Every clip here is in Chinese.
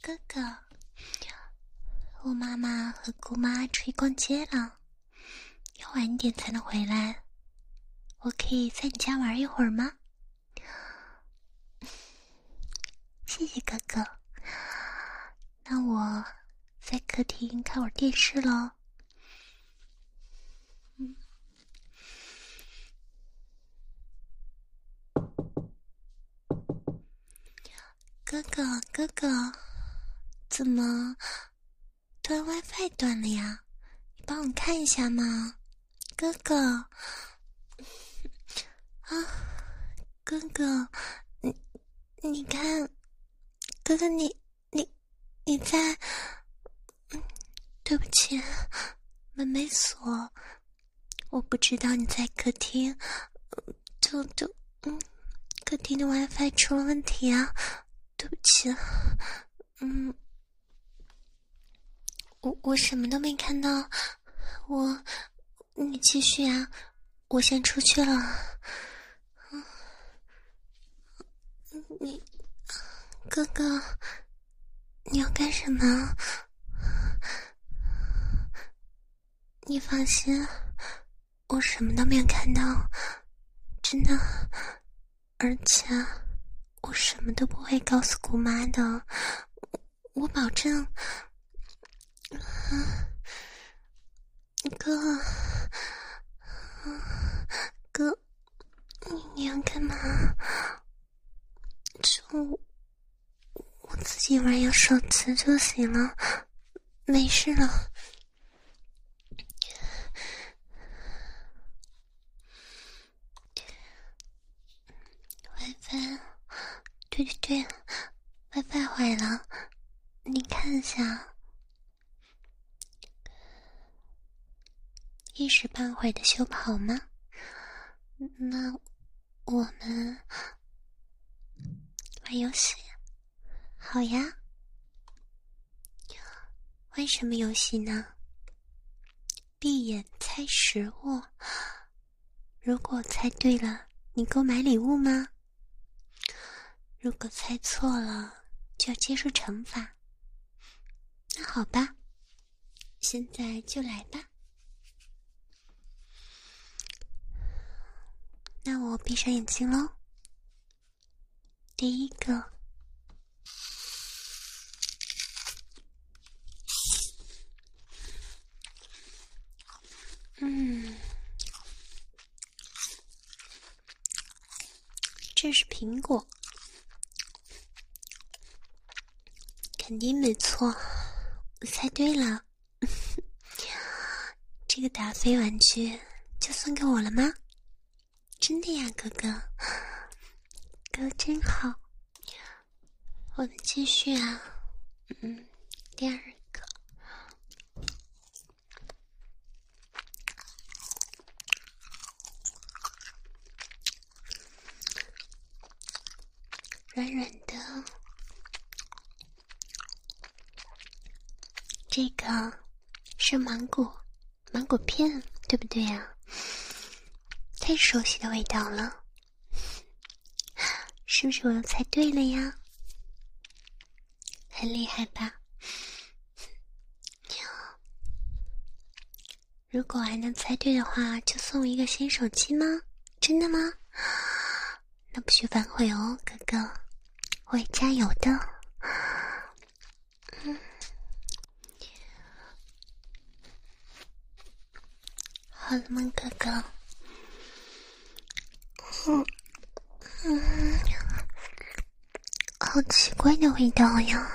哥哥，我妈妈和姑妈出去逛街了，要晚点才能回来。我可以在你家玩一会儿吗？谢谢哥哥。那我在客厅看会儿电视喽。哥哥，哥哥，怎么断 WiFi 断了呀？你帮我看一下嘛，哥哥。啊，哥哥，你你看，哥哥你你你在，对不起，门没锁，我不知道你在客厅，就就嗯，客厅的 WiFi 出了问题啊，对不起，嗯，我我什么都没看到，我你继续啊，我先出去了。嗯你，哥哥，你要干什么？你放心，我什么都没有看到，真的，而且我什么都不会告诉姑妈的，我保证。哥，哥，你要干嘛？就我自己玩有手机就行了，没事了。WiFi，对对对，WiFi 坏了，你看一下，一时半会的修不好吗？那我们。玩游戏，好呀。玩什么游戏呢？闭眼猜食物。如果猜对了，你给我买礼物吗？如果猜错了，就要接受惩罚。那好吧，现在就来吧。那我闭上眼睛喽。第一个，嗯，这是苹果，肯定没错，我猜对了。这个达菲玩具就送给我了吗？真的呀，哥哥。哥真好，我们继续啊，嗯，第二个，软软的，这个是芒果，芒果片，对不对呀？太熟悉的味道了。是不是我又猜对了呀？很厉害吧？如果还能猜对的话，就送一个新手机吗？真的吗？那不许反悔哦，哥哥，会加油的。嗯，好了吗，哥哥？嗯嗯。好奇怪的味道呀！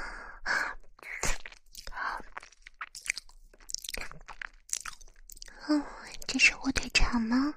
嗯，这是火腿肠吗？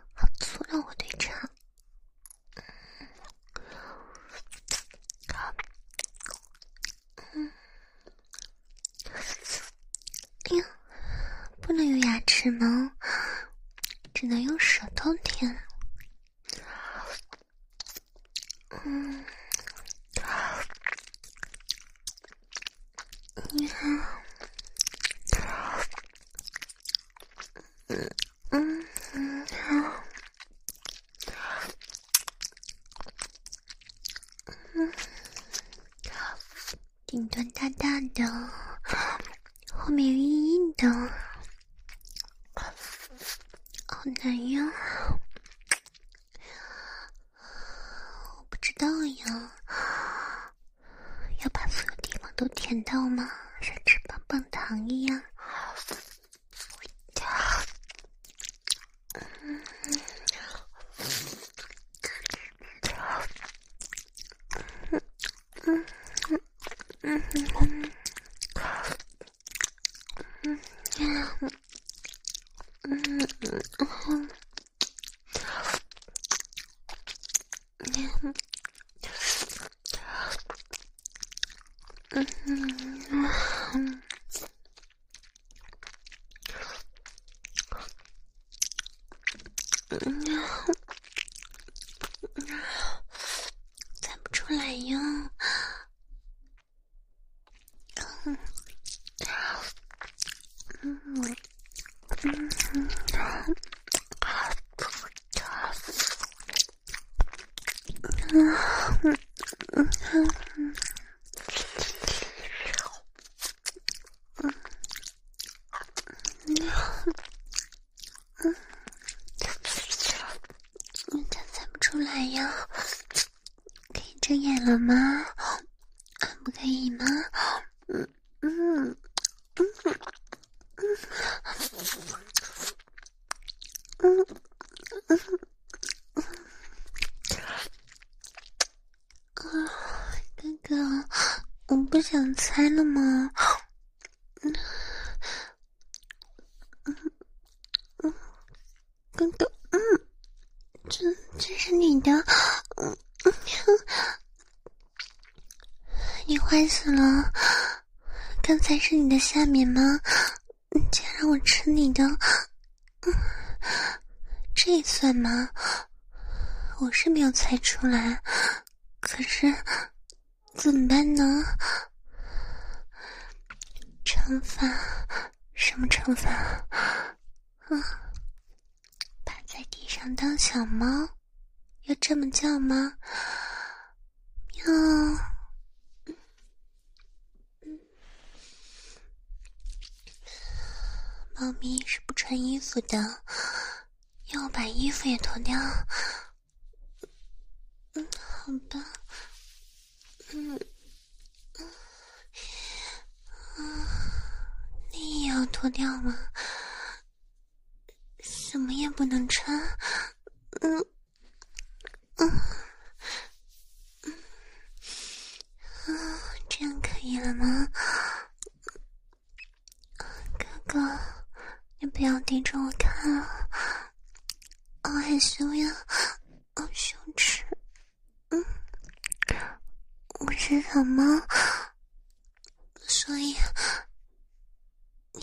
下面吗？竟然让我吃你的，这算吗？我是没有猜出来。是什么？所以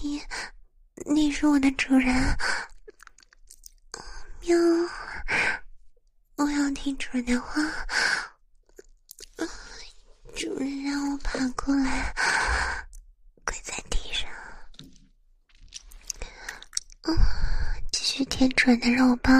你，你是我的主人。喵，我要听主人的话。主人让我爬过来。跪在地上。继续舔主人的肉包。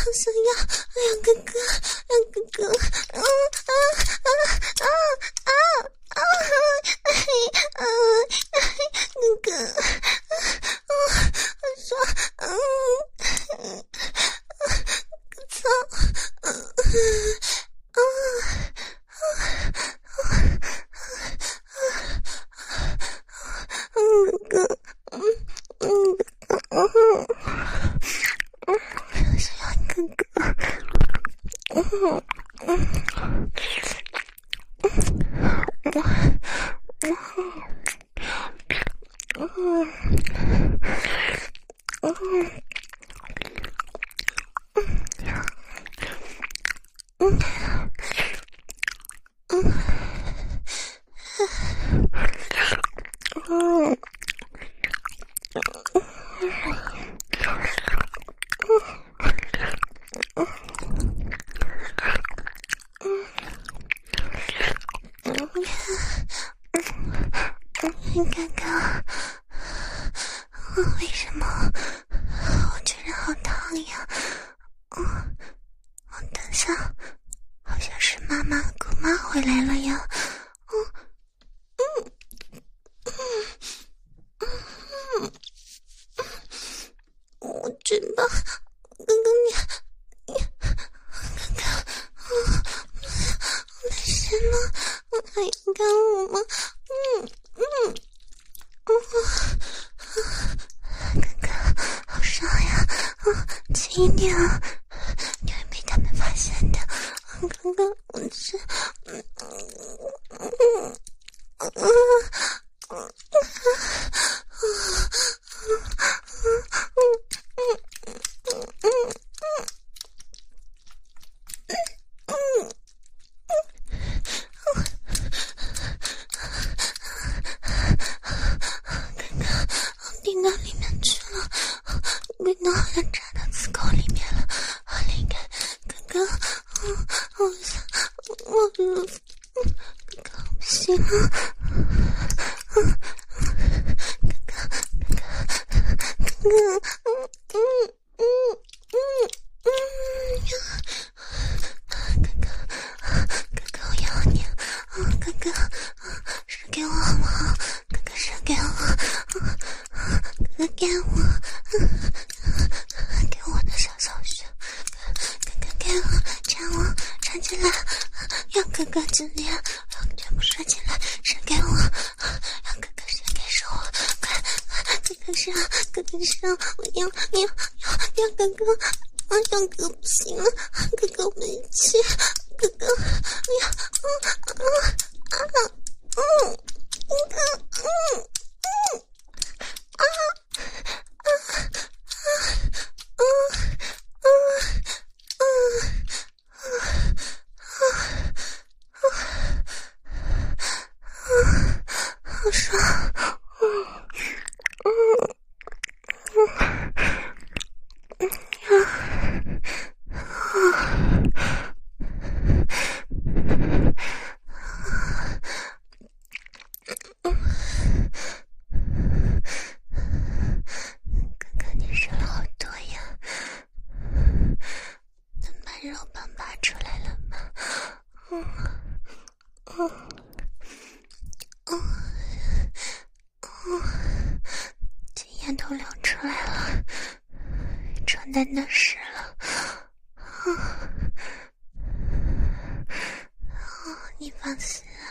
好想要！哎呀，哥哥，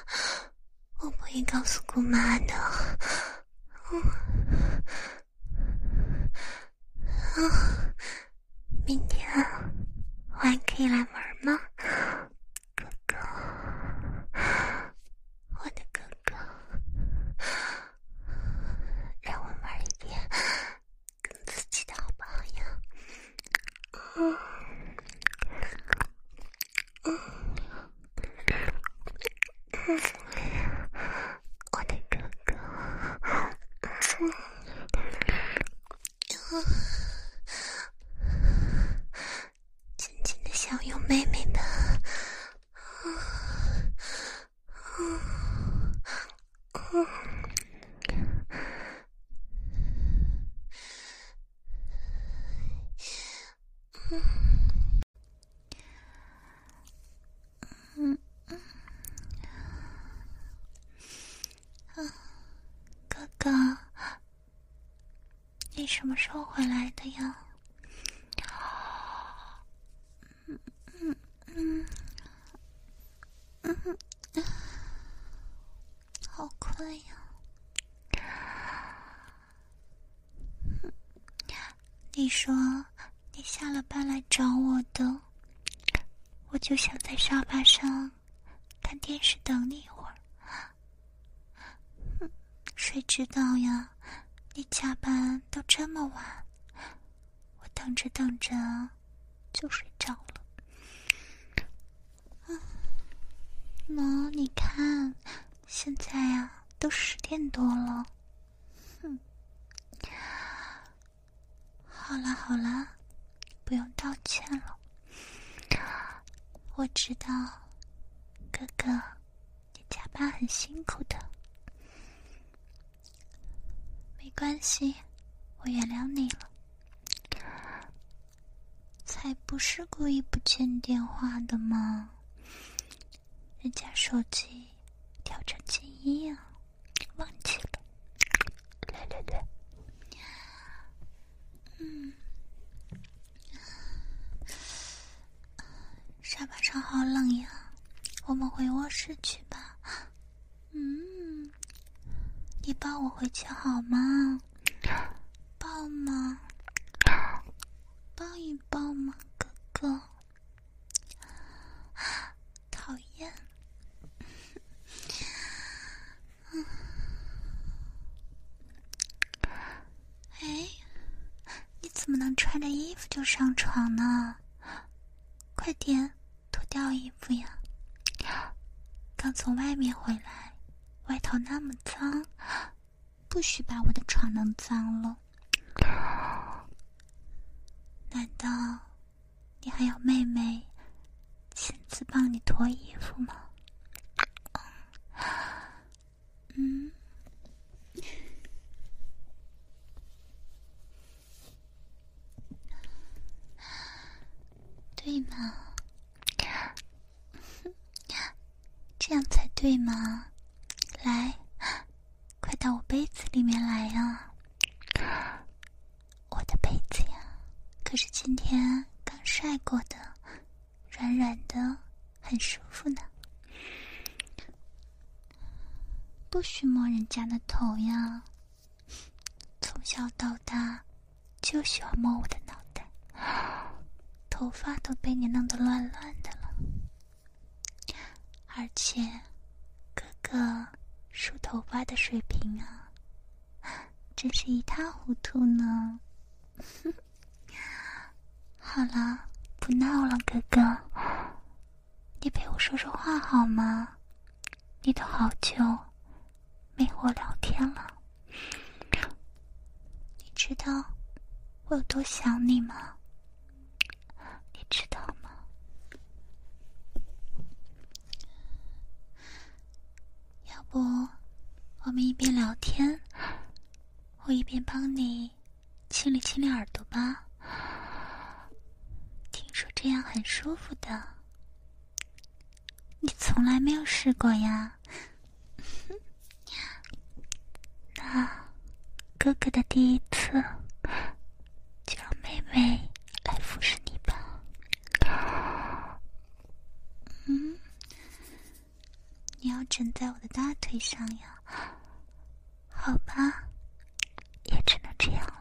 我不会告诉姑妈的。嗯，啊，明天我还可以来玩吗？上床呢？快点脱掉衣服呀！刚从外面回来，外头那么脏，不许把我的床弄脏了。难道你还有妹妹亲自帮你脱衣服吗？嗯。对吗？这样才对吗？来，快到我被子里面来啊！我的被子呀，可是今天刚晒过的，软软的，很舒服呢。不许摸人家的头呀！从小到大就喜欢摸我的脑袋。头发都被你弄得乱乱的了，而且哥哥梳头发的水平啊，真是一塌糊涂呢。好了，不闹了，哥哥，你陪我说说话好吗？你都好久没和我聊天了，你知道我有多想你吗？你知道吗？要不我们一边聊天，我一边帮你清理清理耳朵吧。听说这样很舒服的，你从来没有试过呀？那哥哥的第一次，喂来服侍你吧。嗯。你要枕在我的大腿上呀？好吧，也只能这样了。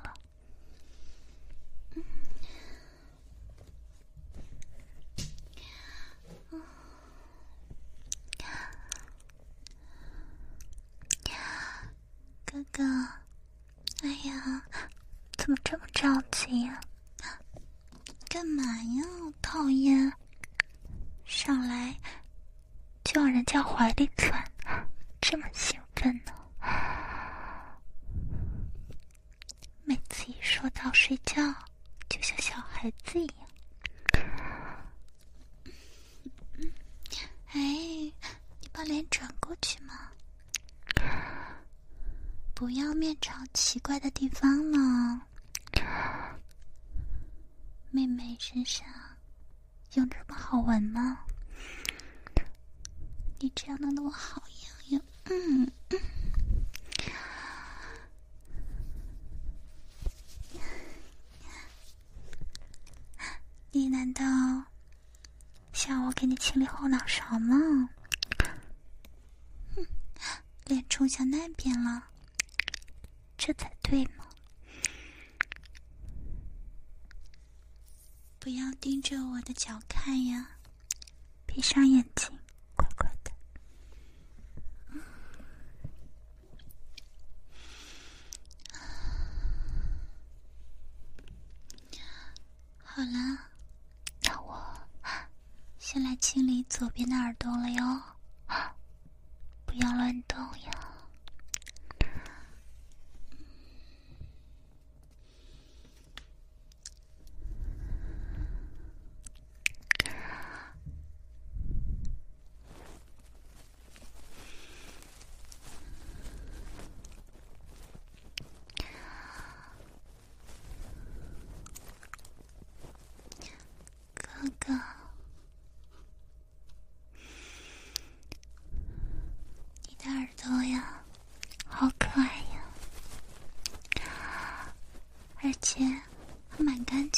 左边的耳朵了哟。不要乱动呀。且还蛮干净。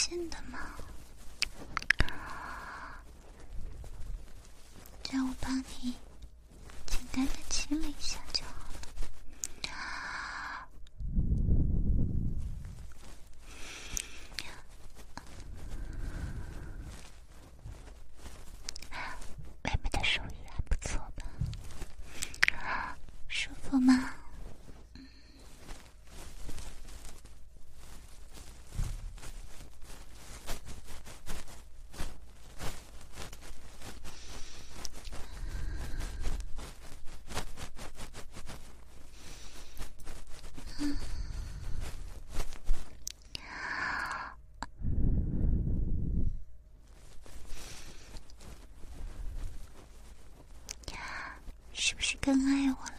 更爱我。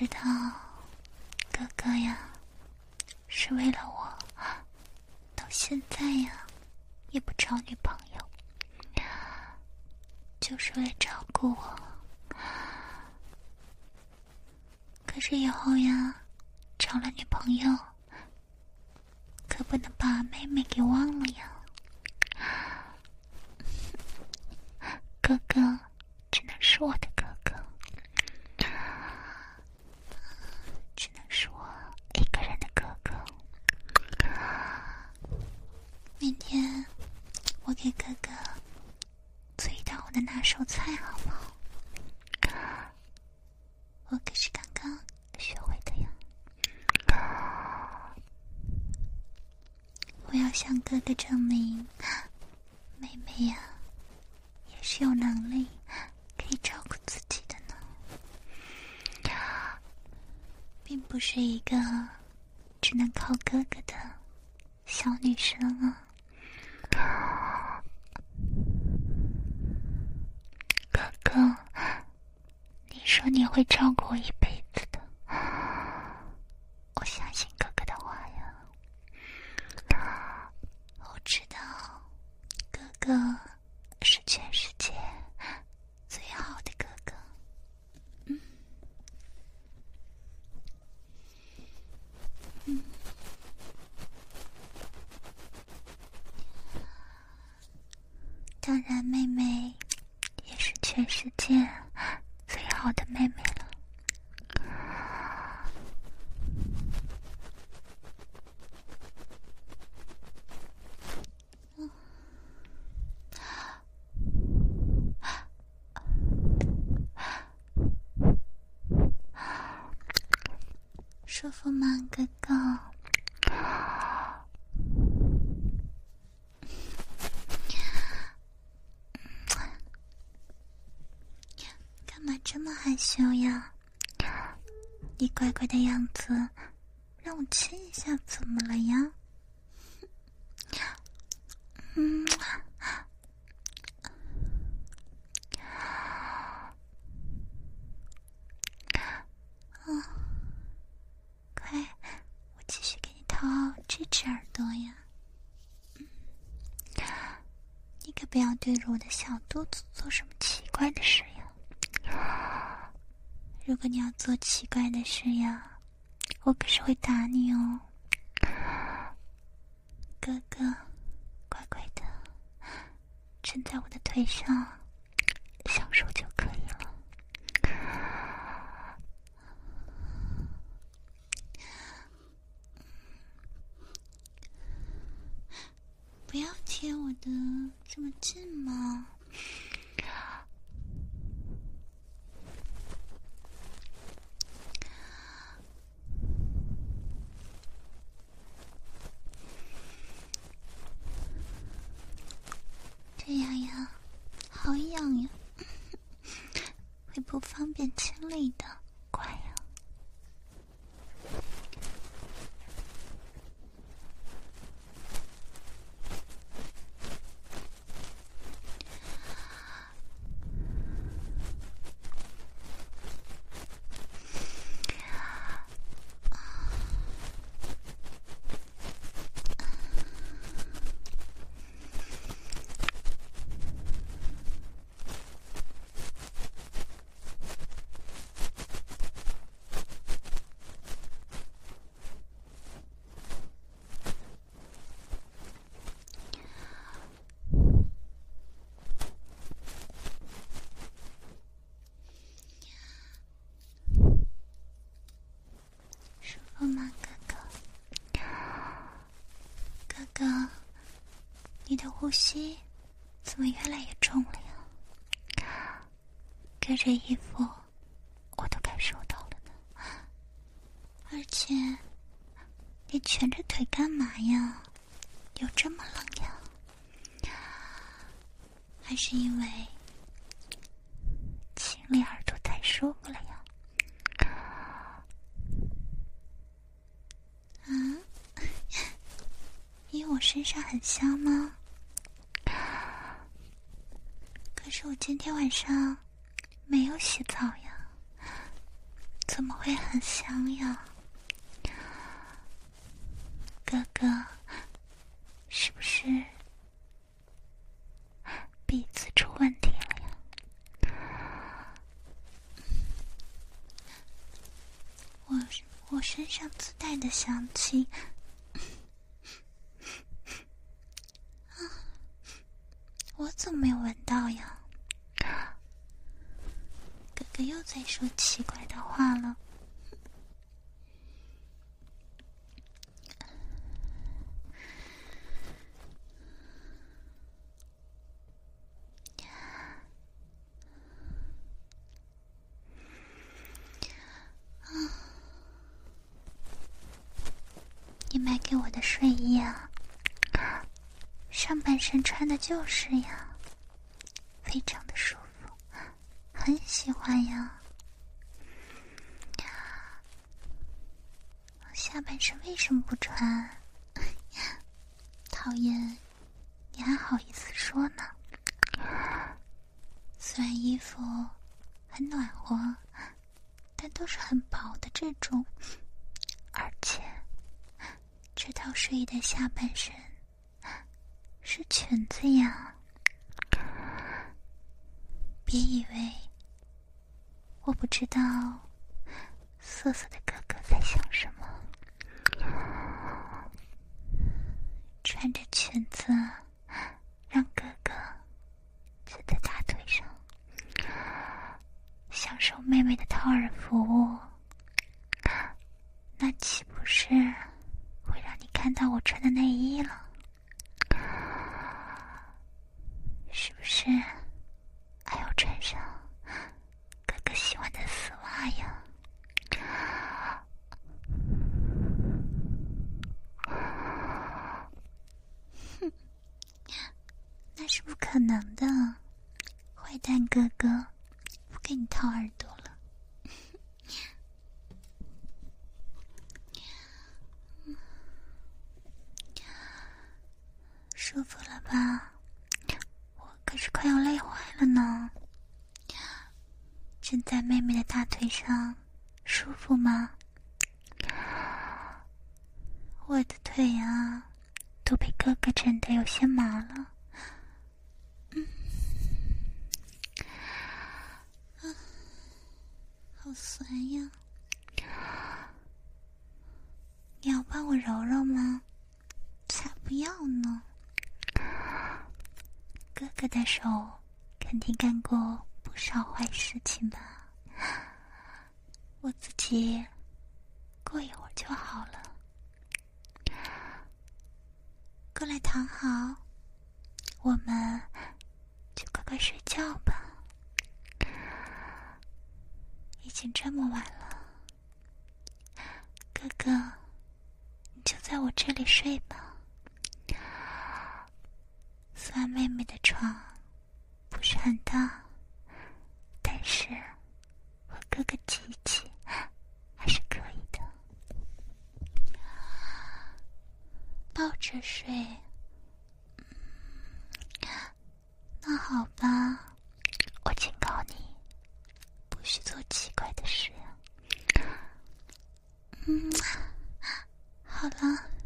知道哥哥呀是为了我到现在呀也不找女朋友是一个只能靠哥哥的小女生啊。舒服吗哥哥？干嘛这么害羞呀？你乖乖的样子让我亲一下怎么了呀？不要贴我的这么近嘛不，哥哥，哥哥，你的呼吸怎么越来越重了呀？隔着衣服。想起睡衣啊。上半身穿的就是呀。非常的舒服。很喜欢呀。下半身为什么不穿？讨厌。那是不可能的，坏蛋哥哥，不给你掏耳朵了。舒服了吧？我可是快要累坏了呢。枕在妹妹的大腿上，舒服吗？我的腿啊，都被哥哥枕得有些麻了。嗯，啊，好酸呀！你要帮我揉揉吗？才不要呢！哥哥的手肯定干过不少坏事情吧？我自己过一会儿就好了。过来躺好，我们就乖乖睡觉吧。已经这么晚了，哥哥，你就在我这里睡吧。虽然妹妹的床不是很大，但是和哥哥挤一挤还是可以的。抱着睡，那好吧，去做奇怪的事呀。嗯，好了。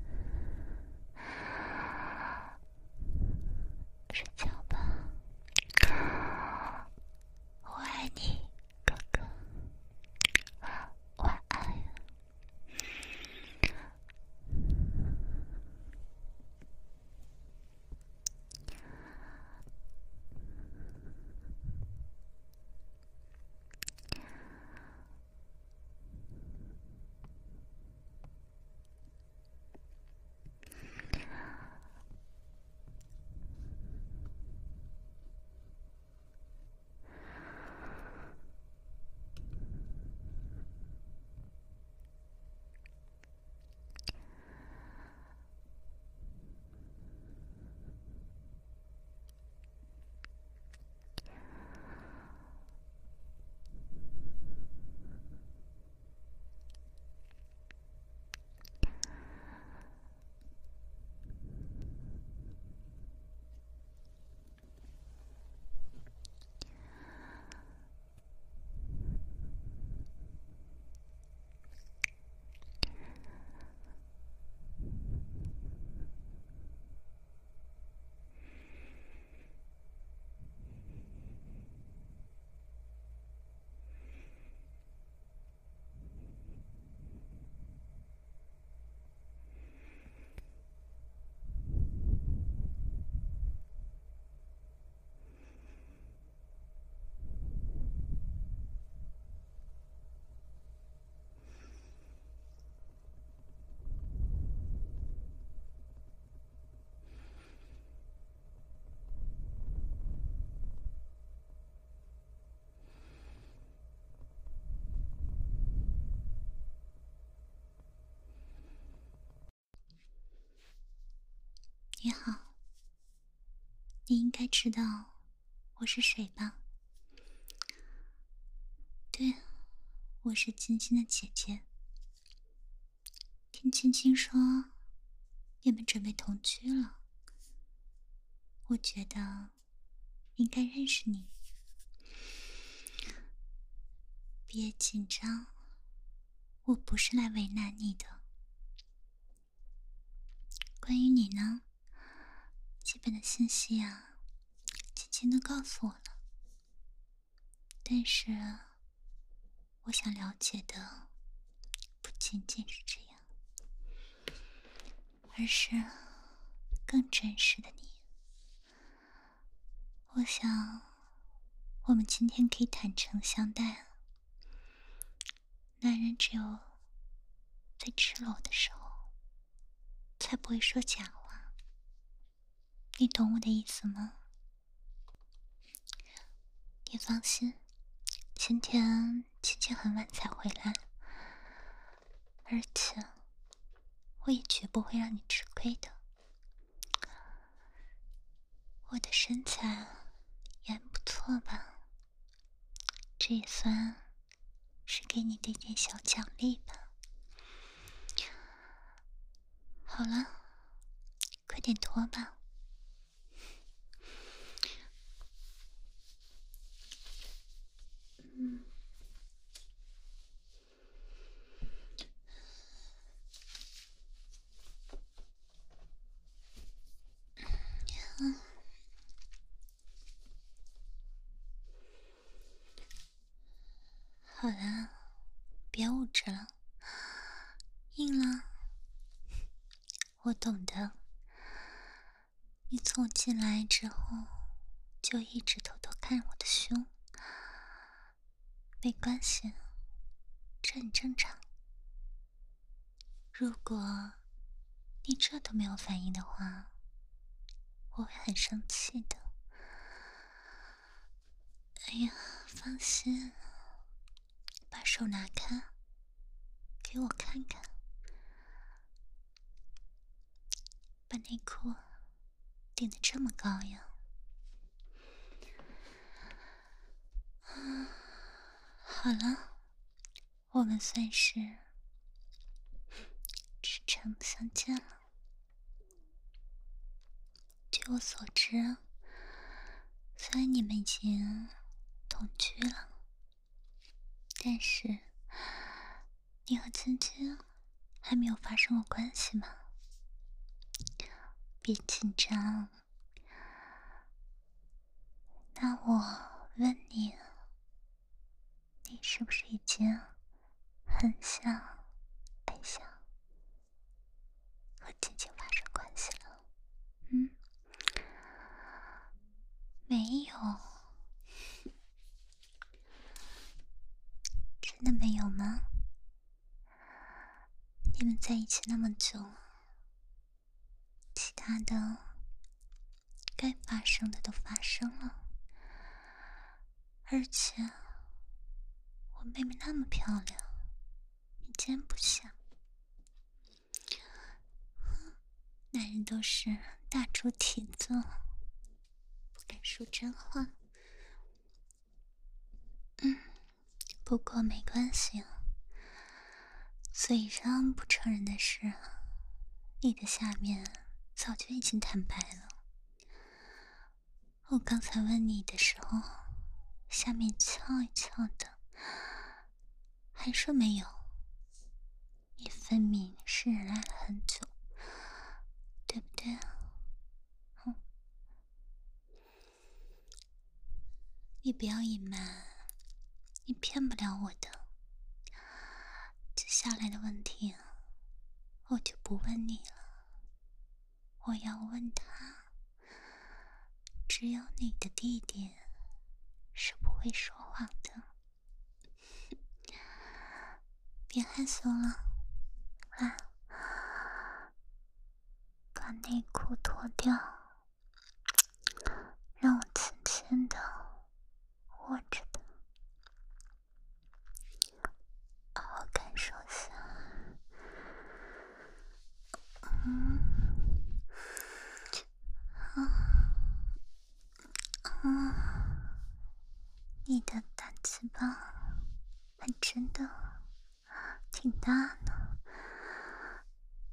你好，你应该知道我是谁吧？对，我是青青的姐姐。听青青说，你们准备同居了，我觉得应该认识你。别紧张，我不是来为难你的。关于你呢？基本的信息啊，青青都告诉我了。但是，我想了解的不仅仅是这样，而是更真实的你。我想，我们今天可以坦诚相待。男人只有最赤裸的时候，才不会说假话。你懂我的意思吗？你放心，今天青青很晚才回来，而且我也绝不会让你吃亏的。我的身材也不错吧？这也算是给你的一点小奖励吧。好了，快点脱吧。好了，别捂着了，硬了。我懂得，你从我进来之后就一直偷偷看我的胸，没关系，这很正常。如果你这都没有反应的话，我会很生气的。哎呀，放心，把手拿开，给我看看。把内裤顶得这么高呀？嗯，好了，我们算是至诚相见了。据我所知，虽然你们已经同居了，但是你和青青还没有发生过关系吗？别紧张。那我问你，你是不是已经很想、很想和芊芊发生关系了？嗯？没有？真的没有吗？你们在一起那么久。其他的该发生的都发生了，而且我妹妹那么漂亮，你竟然不想？男人都是大猪蹄子，不敢说真话。嗯，不过没关系，嘴上不承认的事，你的下面。早就已经坦白了。我刚才问你的时候，下面翘一翘的，还说没有。你分明是忍耐了很久，对不对？嗯。你不要隐瞒，你骗不了我的。接下来的问题，我就不问你了。我要问他，只有你的弟弟是不会说谎的。别害羞了，来，把内裤脱掉，让我轻轻的握着它，好好感受一下。嗯。嗯，你的大鸡巴还真的挺大呢，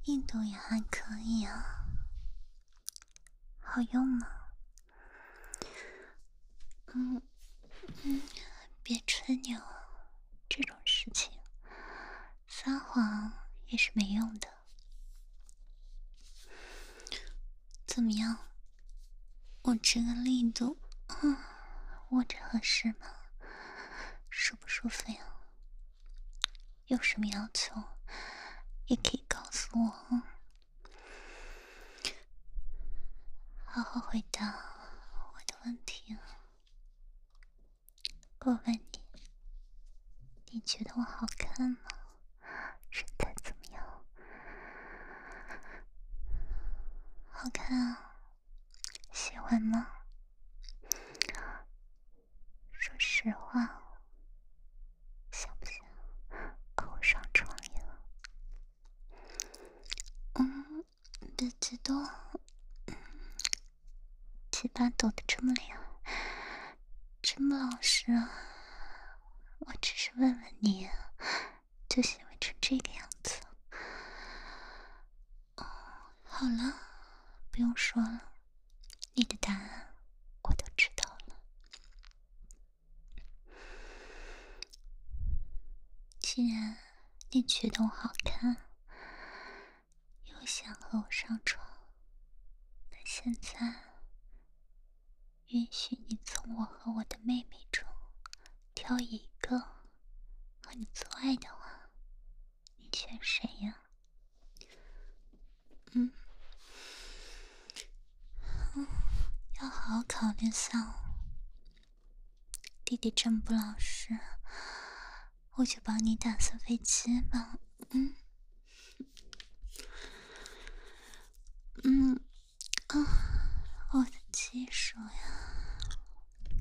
硬度也还可以啊，好用吗？嗯嗯，别吹牛，这种事情撒谎也是没用的。怎么样？我这个力度。嗯，握着合适吗？舒不舒服呀？有什么要求也可以告诉我。好好回答我的问题。我问你，你觉得我好看吗？身材怎么样？好看啊，喜欢吗？实话，想不想跟我上床呀？嗯，别激动，轻七八抖的这么厉害，真不老实啊！我只是问问你，就喜欢成这个样子。哦，好了，不用说了，你的答案我都知道了。既既然你觉得我好看，又想和我上床，那现在允许你从我和我的妹妹中挑一个和你做爱的话，你选谁呀？嗯，嗯，要好好考虑下。弟弟真不老实，我就帮你打扫飞机吧。嗯。嗯，啊、我的技术呀，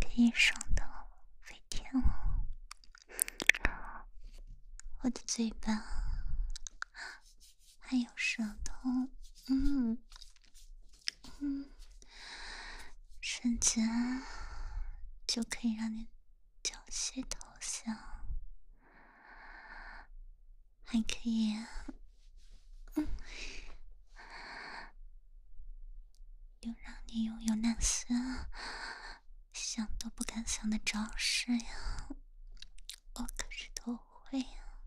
可以爽到飞天了。我的嘴巴还有舌头，嗯嗯，瞬间就可以让你缴械投还可以，嗯。又让你拥有那些想都不敢想的招式呀，我可是都会呀，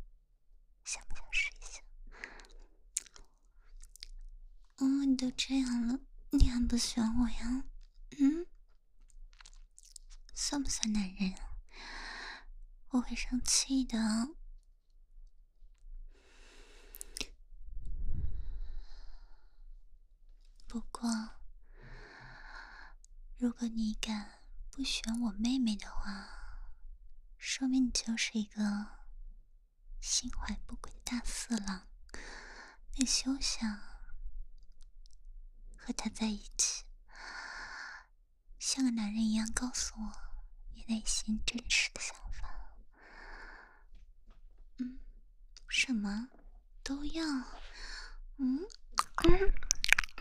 想不想试一下？哦，你都这样了，你还不喜欢我呀？嗯，算不算男人？我会生气的。不过。如果你敢不选我妹妹的话，说明你就是一个心怀不轨的大色狼。你休想和他在一起，像个男人一样告诉我你内心真实的想法。嗯，什么都要？嗯嗯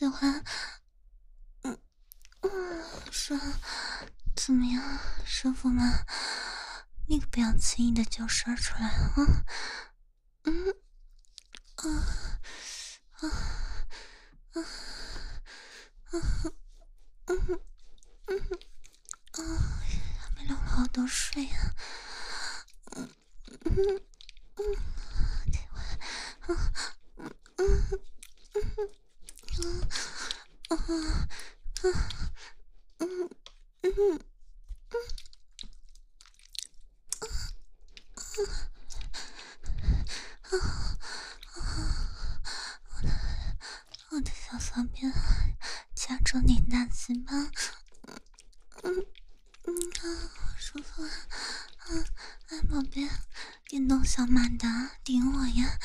喜欢嗯嗯说怎么样舒服吗那个不要轻易的就说出来啊。嗯嗯嗯嗯嗯，我的我的小骚逼，夹住你那几吗？嗯嗯啊，舒服啊！啊啊，宝贝，电动小马达顶我呀！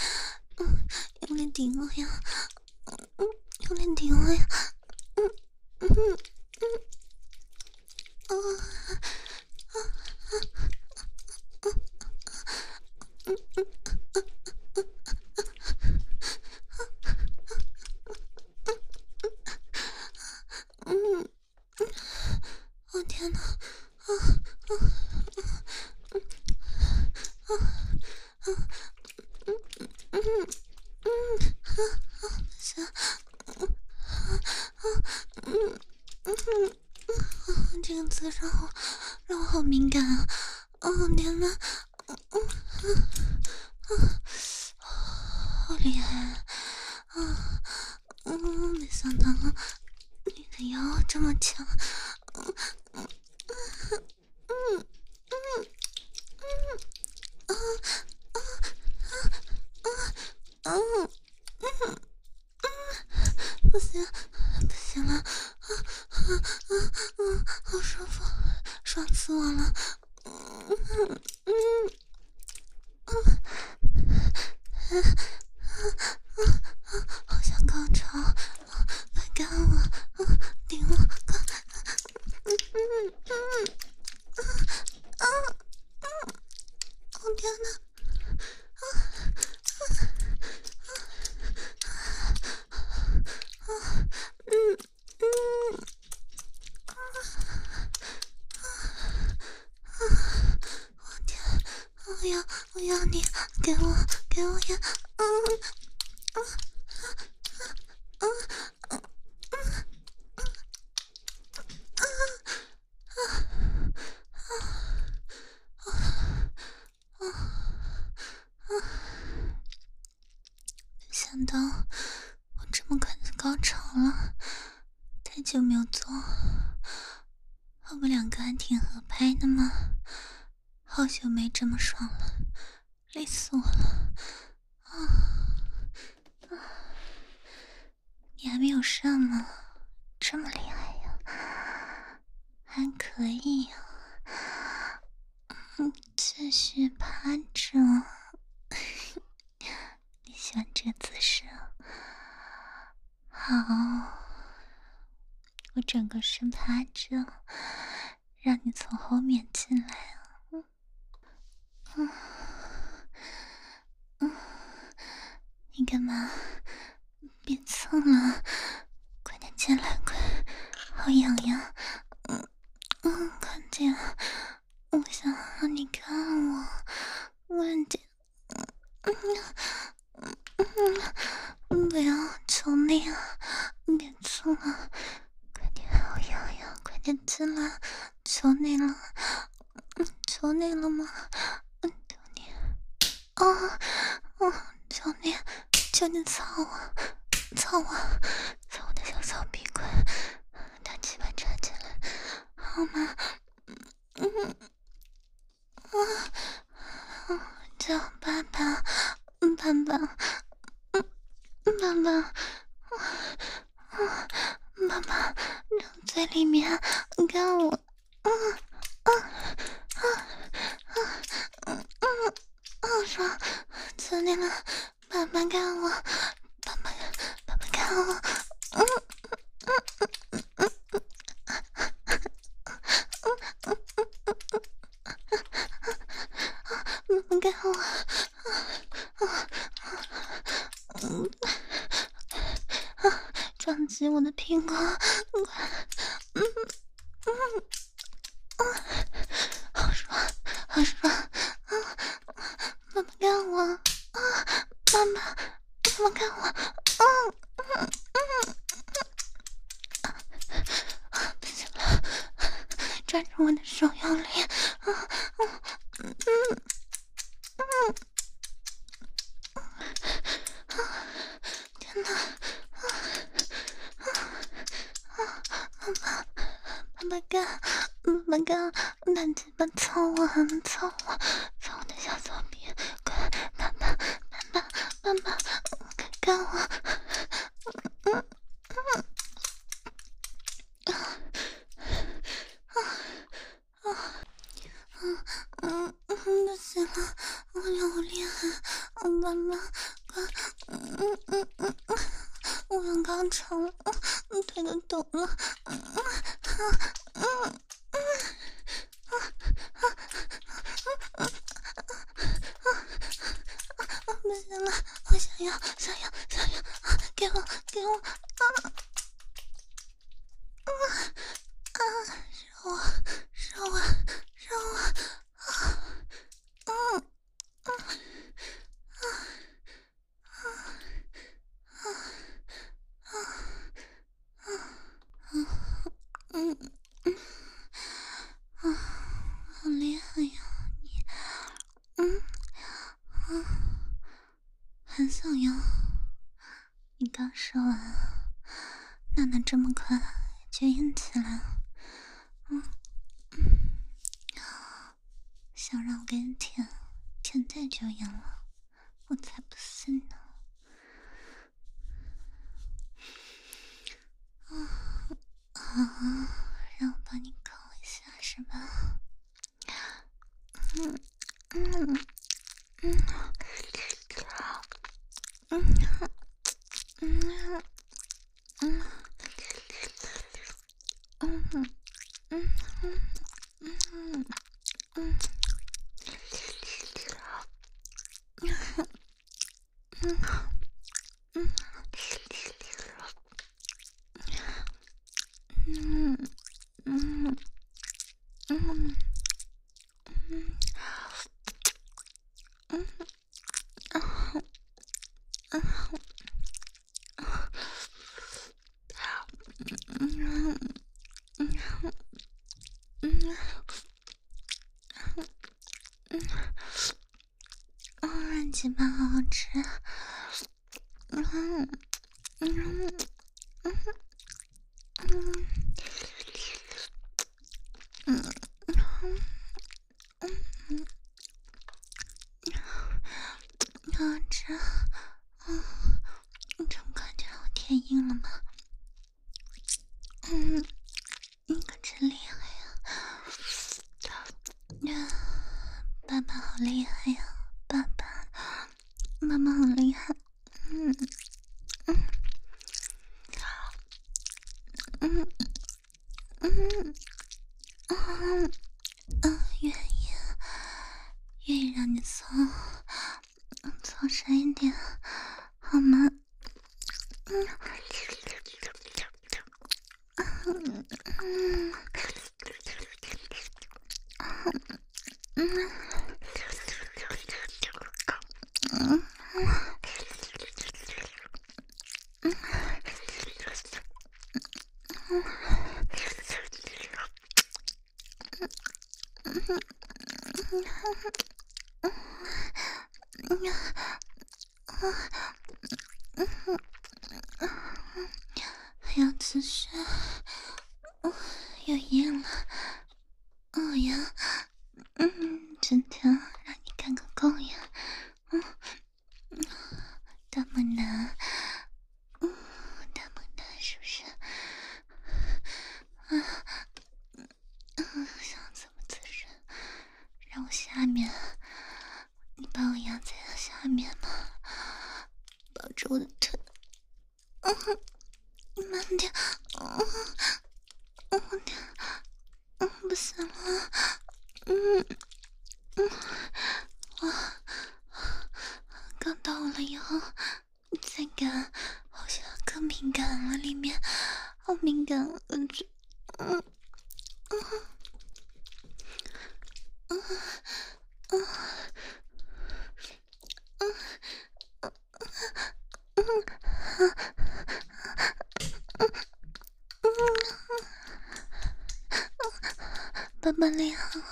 死你了！慢慢干我，慢慢，慢慢干我，嗯嗯。嗯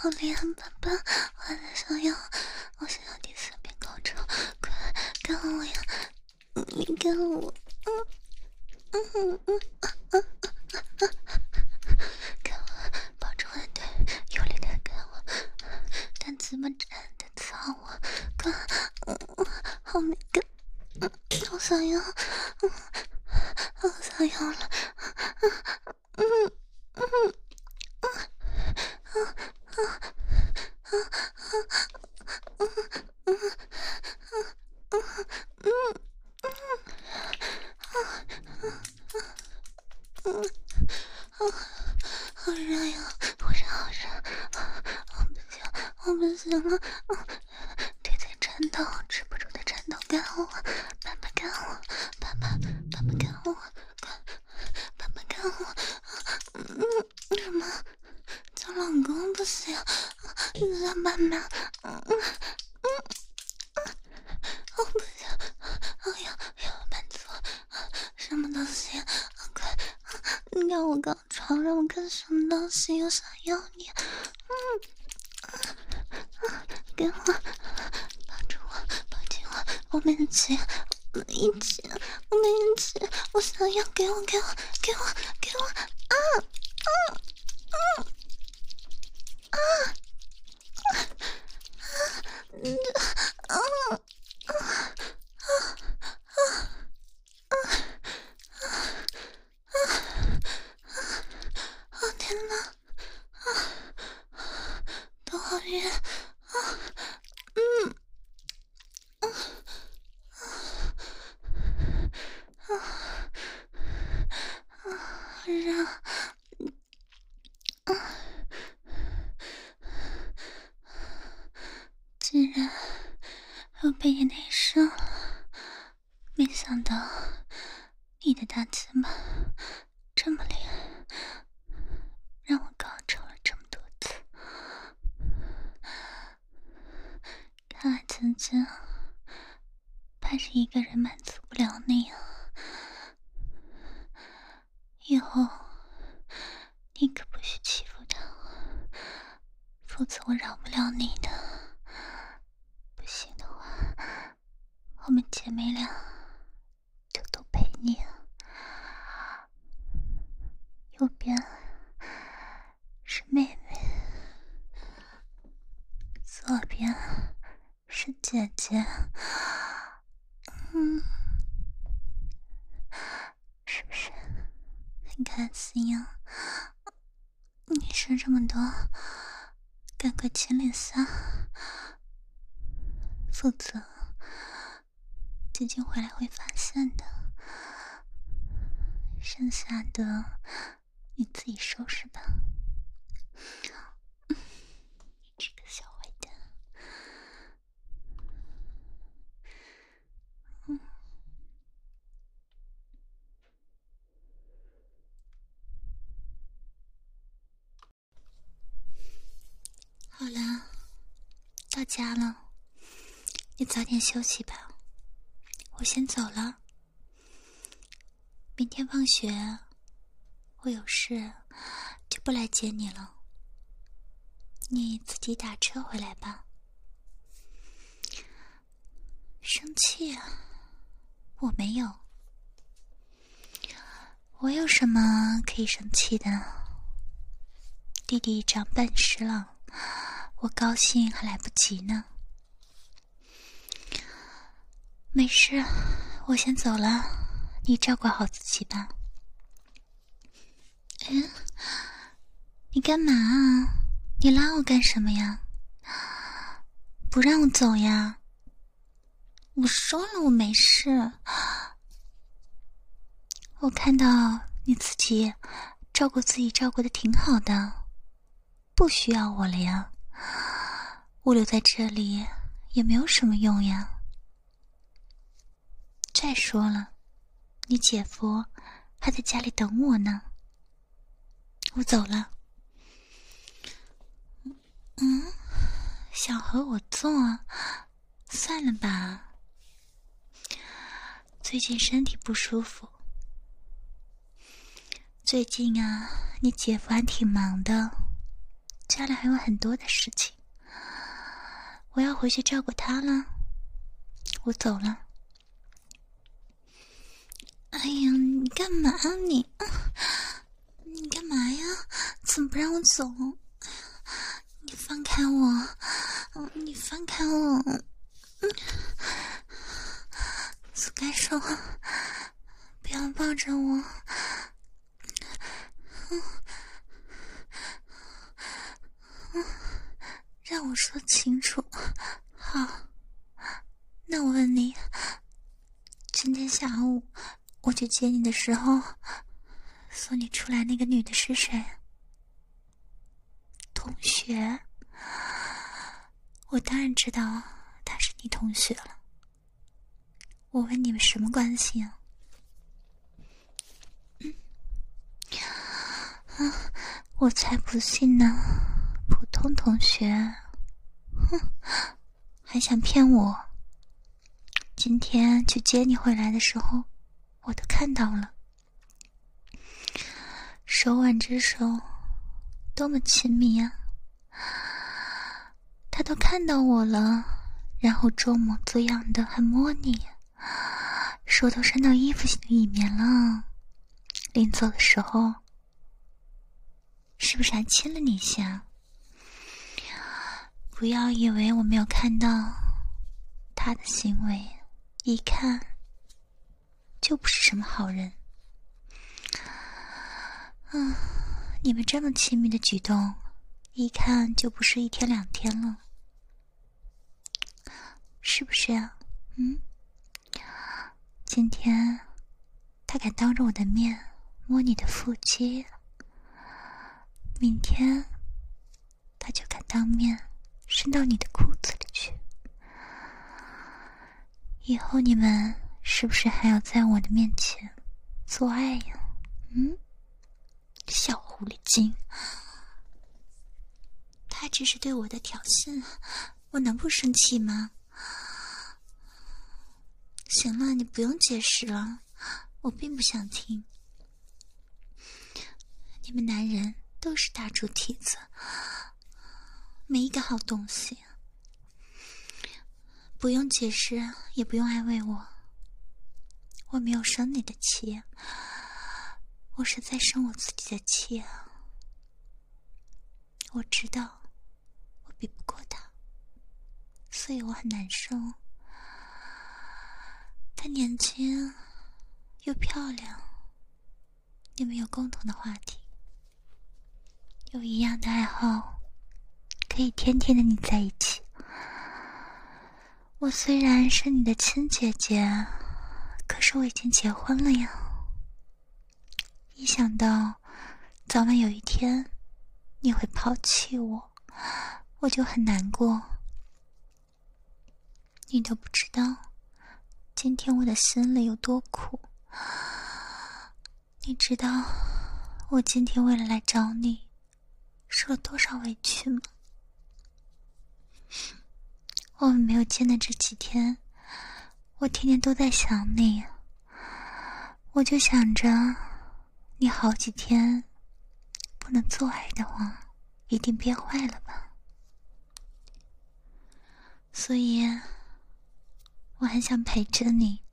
好厉害！爸爸，我还在想要，我想要第三遍高潮，快干我呀！你干我，嗯嗯嗯嗯嗯嗯，干我，抱住我的腿，用力的干我，单子们真的操我，快，嗯嗯，好敏感，嗯，好想要，嗯，好想要了，嗯嗯嗯。我想要你，嗯，给我抱住我，抱紧我，我们一起，我们一起，我们一起，我想要，给我，给我，我们姐妹俩就都陪你。右边是妹妹，左边是姐姐。嗯，是不是很开心呀？你说这么多，赶快清理撒，否则。一回来会发现的。剩下的你自己收拾吧。这个小坏蛋好了到家了你早点休息吧。我先走了，明天放学我有事就不来接你了，你自己打车回来吧。生气啊？我没有，我有什么可以生气的？弟弟长本事了。我高兴还来不及呢，没事，我先走了，你照顾好自己吧。嗯，你干嘛啊？你拉我干什么呀？不让我走呀？我说了我没事。我看到你自己照顾自己，照顾的挺好的，不需要我了呀。我留在这里也没有什么用呀。再说了，你姐夫还在家里等我呢。我走了。嗯，想和我做，算了吧。最近身体不舒服。最近啊，你姐夫还挺忙的，家里还有很多的事情，我要回去照顾他了。我走了。哎呀，你干嘛你？你干嘛呀？怎么不让我走？你放开我！你放开我！苏该说，不要抱着我。嗯。嗯让我说清楚。好，那我问你，今天下午我去接你的时候，送你出来那个女的是谁？同学，我当然知道她是你同学了。我问你们什么关系啊？嗯，我才不信呢！普通同学，哼，还想骗我？今天去接你回来的时候，我都看到了，手挽着手。多么亲密啊！他都看到我了，然后装模作样的还摸你，手都伸到衣服里面了。临走的时候，是不是还亲了你一下？不要以为我没有看到他的行为，一看就不是什么好人。嗯。你们这么亲密的举动，一看就不是一天两天了，是不是啊？嗯，今天他敢当着我的面摸你的腹肌，明天他就敢当面伸到你的裤子里去，以后你们是不是还要在我的面前做爱呀？嗯。小狐狸精，他只是对我的挑衅，我能不生气吗？行了，你不用解释了，我并不想听。你们男人都是大猪蹄子，没一个好东西。不用解释，也不用安慰我，我没有生你的气。我是在生我自己的气啊！我知道我比不过他，所以我很难受。他年轻又漂亮，你们有共同的话题，有一样的爱好，可以天天的腻在一起。我虽然是你的亲姐姐，可是我已经结婚了呀。一想到早晚有一天你会抛弃我，我就很难过。你都不知道今天我的心里有多苦。你知道我今天为了来找你受了多少委屈吗？我们没有见的这几天，我天天都在想你，我就想着。你好几天不能做爱的话，一定憋坏了吧？所以，我很想陪着你，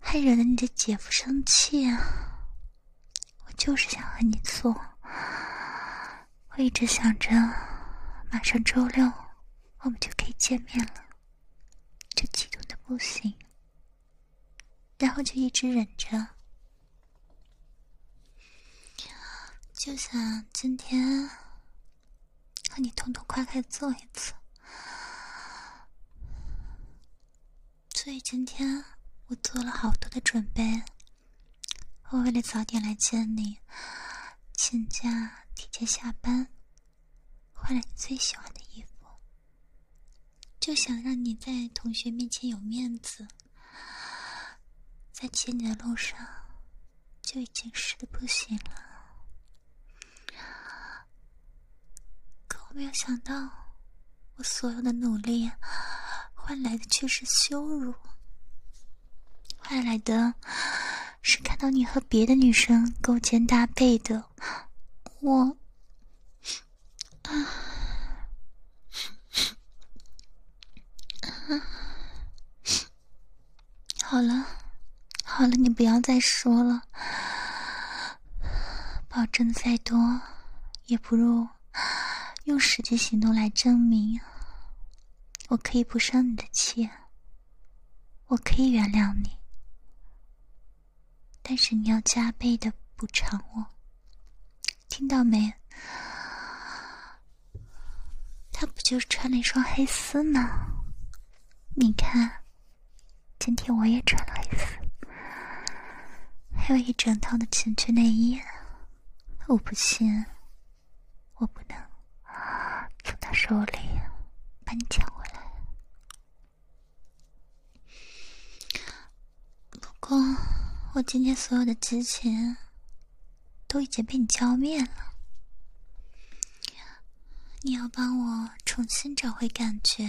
还惹得你的姐夫生气啊！我就是想和你做，我一直想着，马上周六我们就可以见面了，就激动不行，然后就一直忍着。就想今天和你痛痛快快做一次，所以今天我做了好多的准备，我为了早点来见你，请假提前下班，换了你最喜欢的，就想让你在同学面前有面子。在见你的路上，就已经湿的不行了。可我没有想到，我所有的努力，换来的却是羞辱。换来的是看到你和别的女生勾肩搭背的，我，啊，好了，好了，你不要再说了，保证再多，也不如用实际行动来证明，我可以不生你的气，我可以原谅你。但是你要加倍的补偿我，听到没？他不就穿了一双黑丝吗？你看，今天我也穿了黑丝，还有一整套的情趣内衣。我不信，我不能从他手里把你抢回来。不过。我今天所有的激情都已经被你浇灭了，你要帮我重新找回感觉。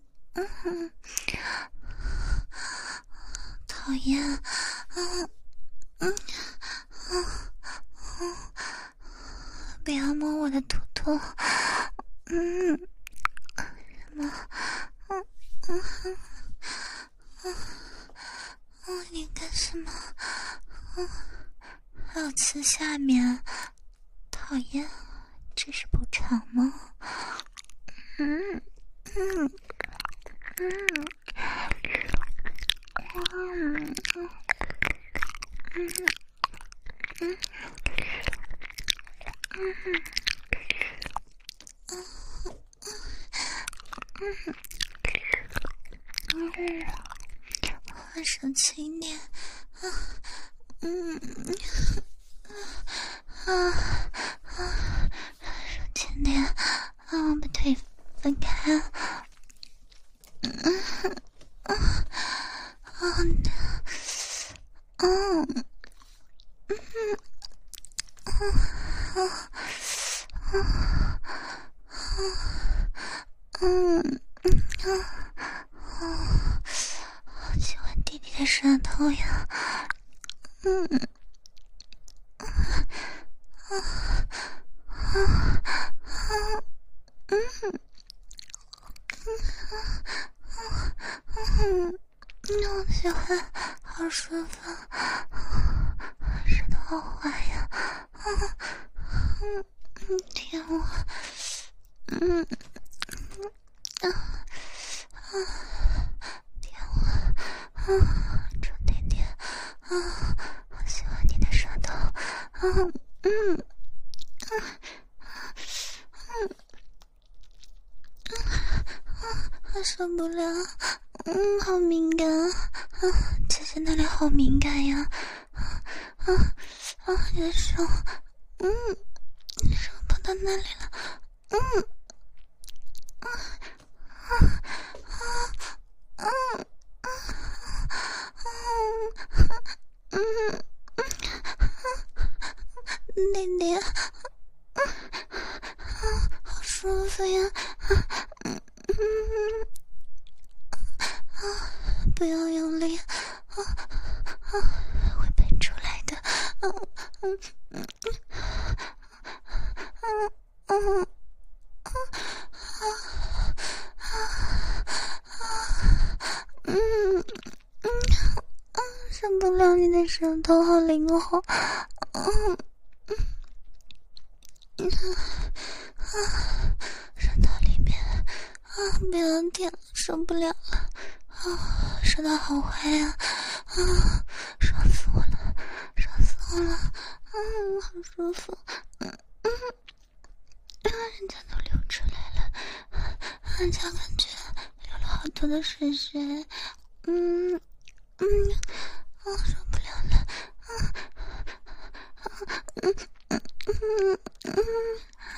嗯嗯嗯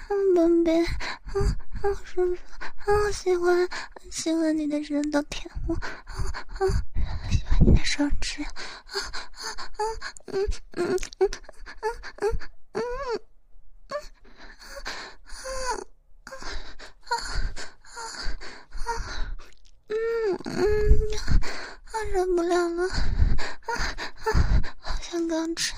嗯，宝贝，啊好舒服，好喜欢喜欢你的舌头舔我，啊啊喜欢你的手指，啊啊啊嗯嗯嗯嗯嗯嗯嗯啊啊啊啊啊嗯嗯啊忍不了了。啊啊！好想高潮，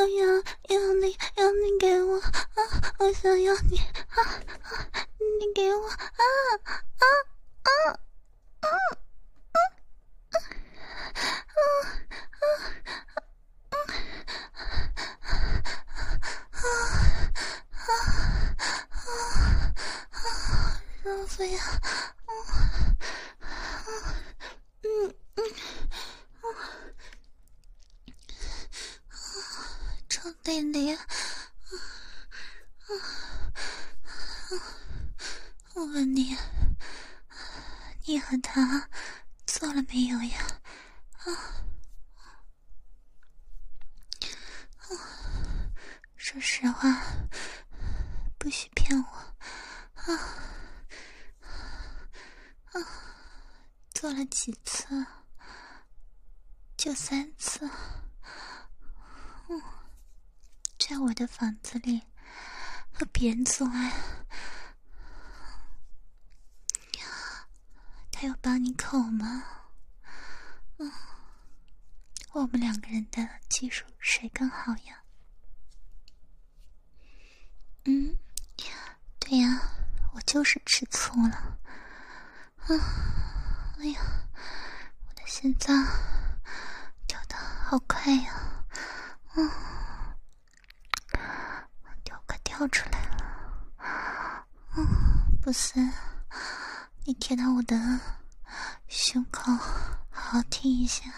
哎呀，要你，要你给我啊！我想要你啊啊！你给我啊啊啊啊啊啊啊啊啊啊啊！舒服呀！嗯嗯嗯嗯。臭弟弟，我问你，你和他做了没有呀？啊，说实话，不许骗我。啊啊，做了几次？就三次。嗯。在我的房子里和别人做爱，他有帮你口吗？嗯，我们两个人的技术谁更好呀？嗯，对呀，我就是吃醋了。啊，哎呀，我的心脏跳的好快呀！嗯。跳出来了，嗯，不是，你贴到我的胸口，好好听一下，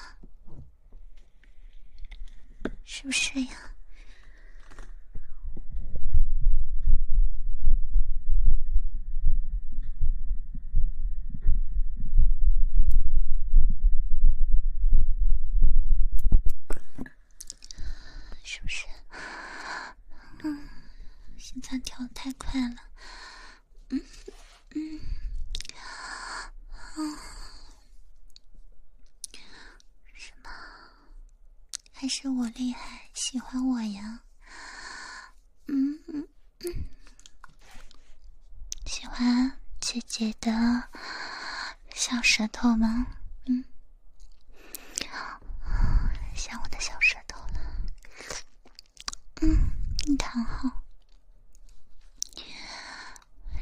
是不是呀？是不是心脏跳得太快了，嗯嗯啊，什么？还是我厉害，喜欢我呀？嗯嗯嗯，喜欢姐姐的小舌头吗？嗯，想我的小舌头了。嗯，你躺好。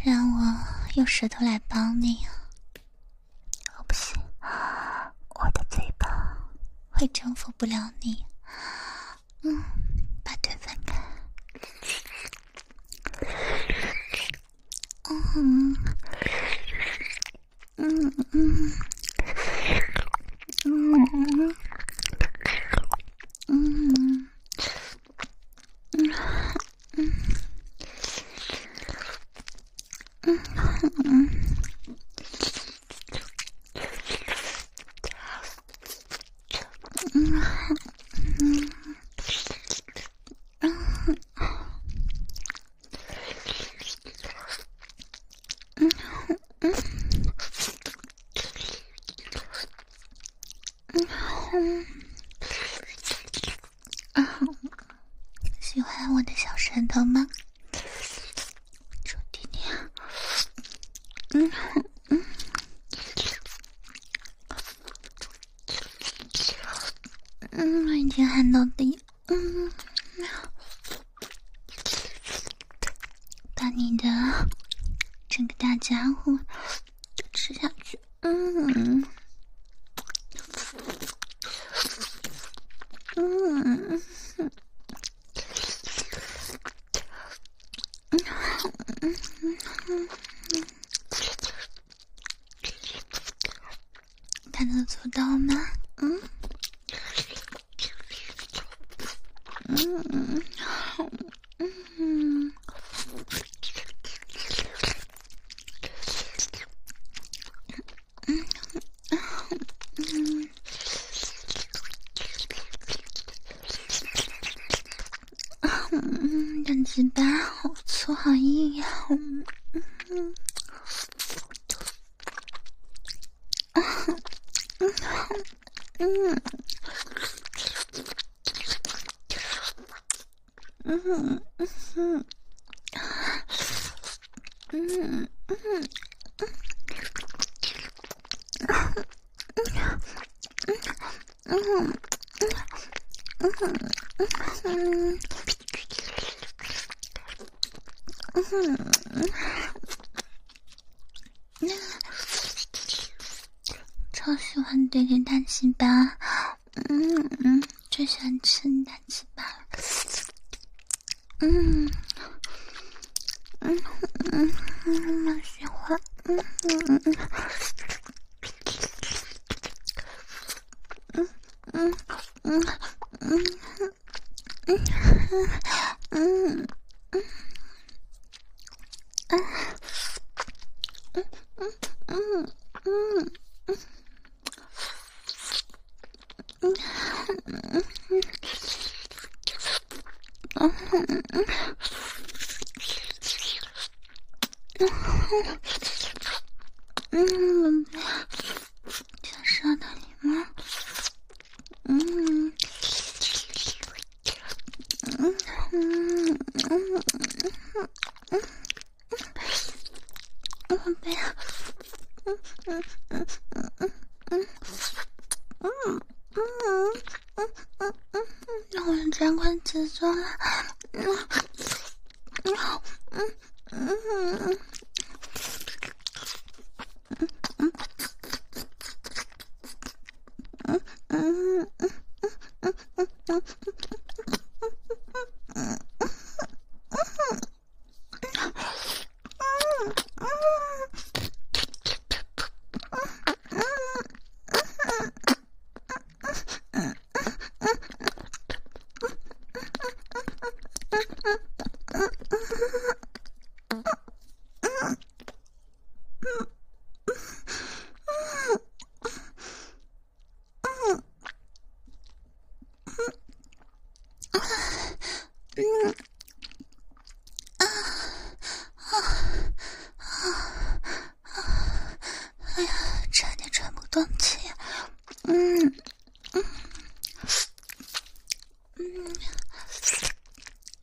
让我用舌头来帮你。我不行，我的嘴巴会征服不了你。嗯，把腿分开。嗯嗯嗯嗯到底，嗯，把你的整个大家伙。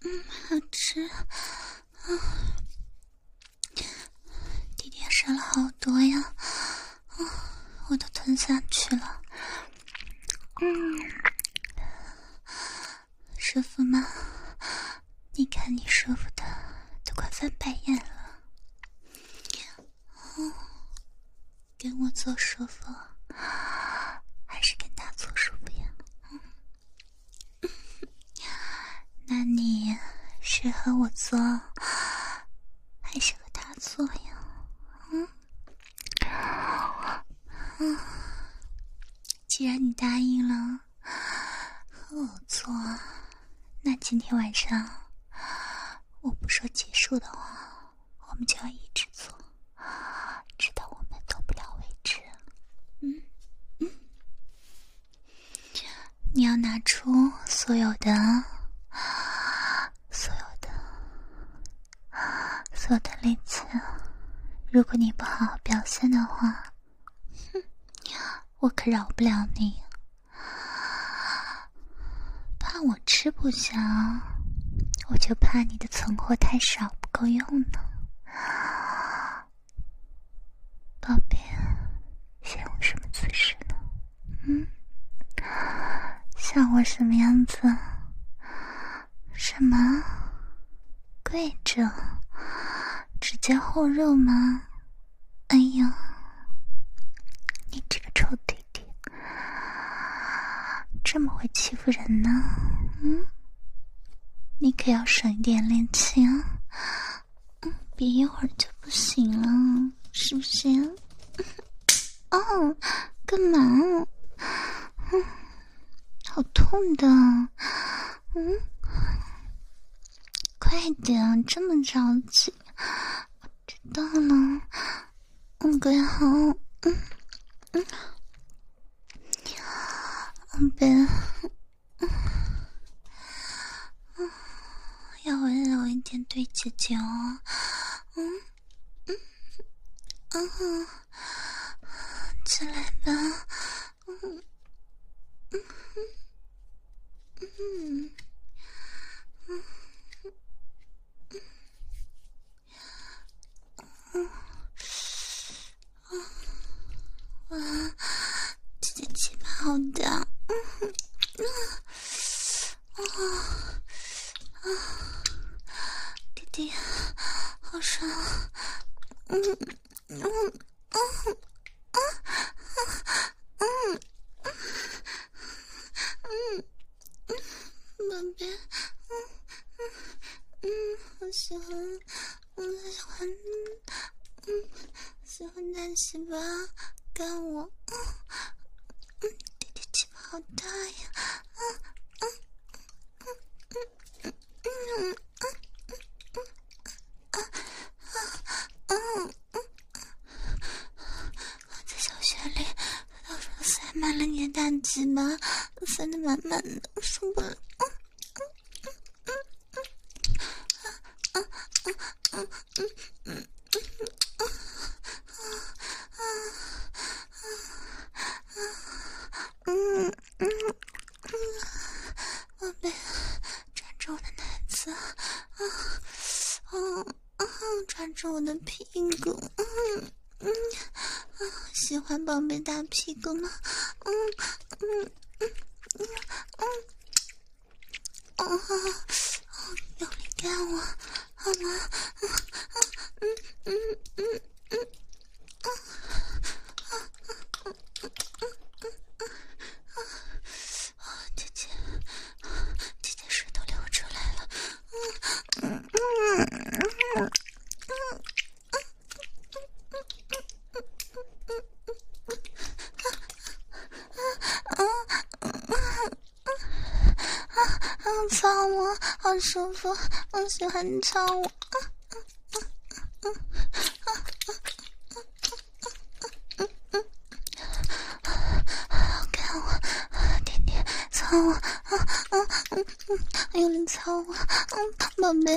嗯好吃。啊饶不了你。怕我吃不消，我就怕你的存货太少，不够用呢。宝贝，想我什么姿势呢？嗯。像我什么样子？什么？跪着。直接后肉吗？舒服，我喜欢你操我，啊啊啊啊啊啊啊啊啊啊啊啊啊啊啊！啊，给我，天天擦我，啊啊啊啊，有人擦我，嗯，宝贝。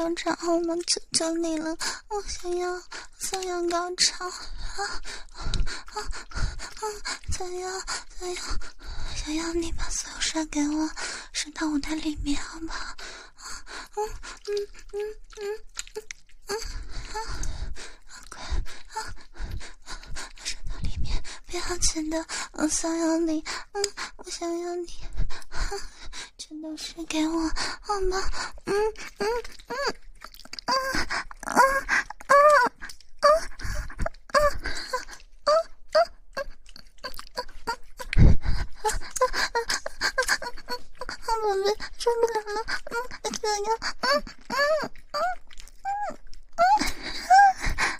高潮好吗？求求你了，我想要，想要高潮，啊啊啊！想要，想要，想要你把所有水给我，射到我的里面好不好？啊，嗯嗯嗯嗯嗯啊啊！快啊！射不要常的，我想要你，嗯，我想要你，全都是给我，好吗？嗯嗯嗯，啊啊啊啊！受不了了，嗯，哥哥，嗯嗯嗯嗯嗯。嗯嗯嗯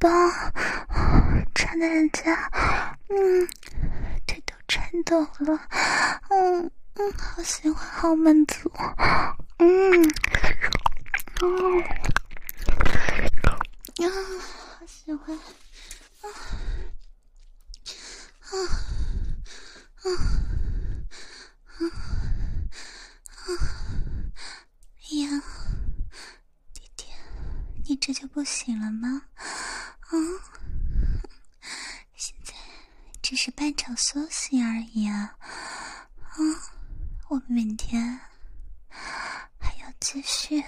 姐姐好棒，颤的人家，嗯，腿都颤抖了，嗯。嗯，好喜欢，好满足，嗯，哦，呀，好喜欢，啊，啊，啊，啊，啊，呀，弟弟，你这就不行了吗？啊，现在只是半场休息而已啊，啊。我们明天还要继续，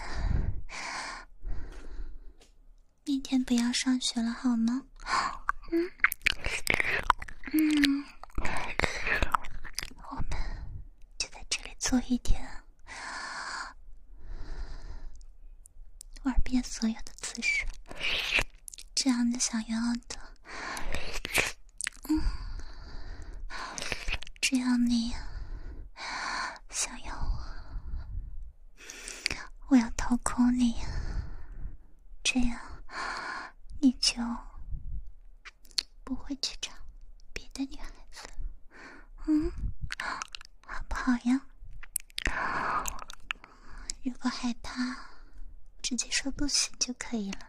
明天不要上学了好吗？嗯。嗯，我们就在这里坐一天，玩遍所有的姿势，这样你想要的，嗯，只要你。想要我，我要掏空你，这样你就不会去找别的女孩子，嗯，好不好呀？如果害怕，直接说不行就可以了。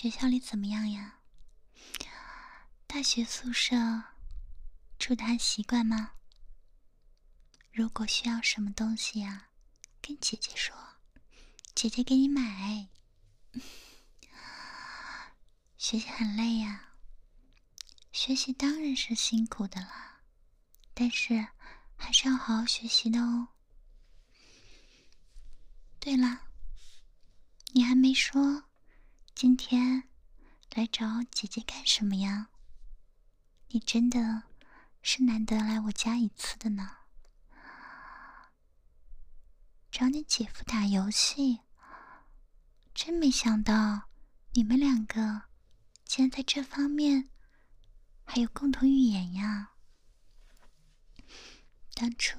学校里怎么样呀？大学宿舍住的还习惯吗？如果需要什么东西呀，跟姐姐说，姐姐给你买。学习很累呀，学习当然是辛苦的了，但是。还是要好好学习的哦，对了，你还没说今天来找姐姐干什么呀？你真的是难得来我家一次的呢。找你姐夫打游戏，真没想到你们两个竟然在这方面还有共同语言呀。当初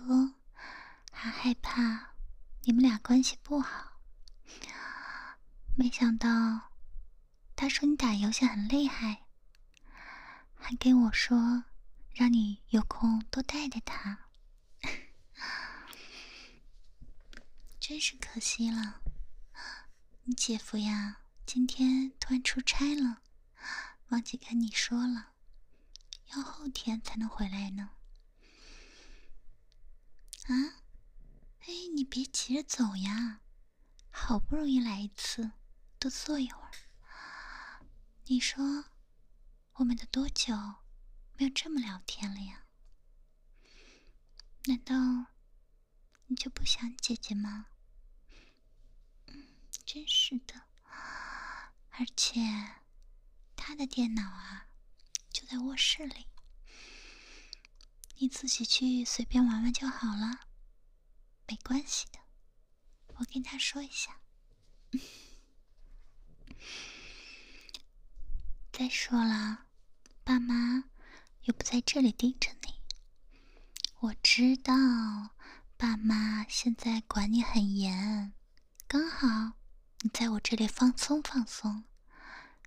还害怕你们俩关系不好，没想到他说你打游戏很厉害。还跟我说，让你有空多带带他，真是可惜了。你姐夫呀，今天突然出差了，忘记跟你说了，要后天才能回来呢。啊，哎，你别急着走呀，好不容易来一次，多坐一会儿。你说。我们都多久没有这么聊天了呀？难道你就不想姐姐吗？嗯，真是的。而且他的电脑啊，就在卧室里，你自己去随便玩玩就好了，没关系的。我跟他说一下。再说了，爸妈又不在这里盯着你。我知道爸妈现在管你很严，刚好你在我这里放松放松，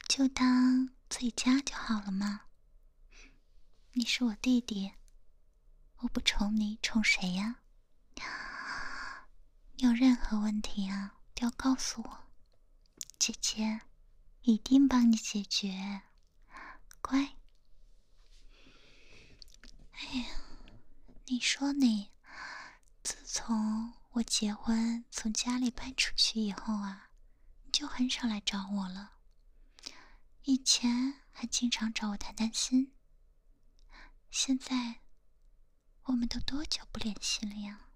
就当自己家就好了嘛。你是我弟弟，我不宠你，宠谁呀？你有任何问题啊，都要告诉我，姐姐。一定帮你解决，乖。哎呀，你说你，自从我结婚从家里搬出去以后啊，你就很少来找我了。以前还经常找我谈谈心，现在我们都多久不联系了呀？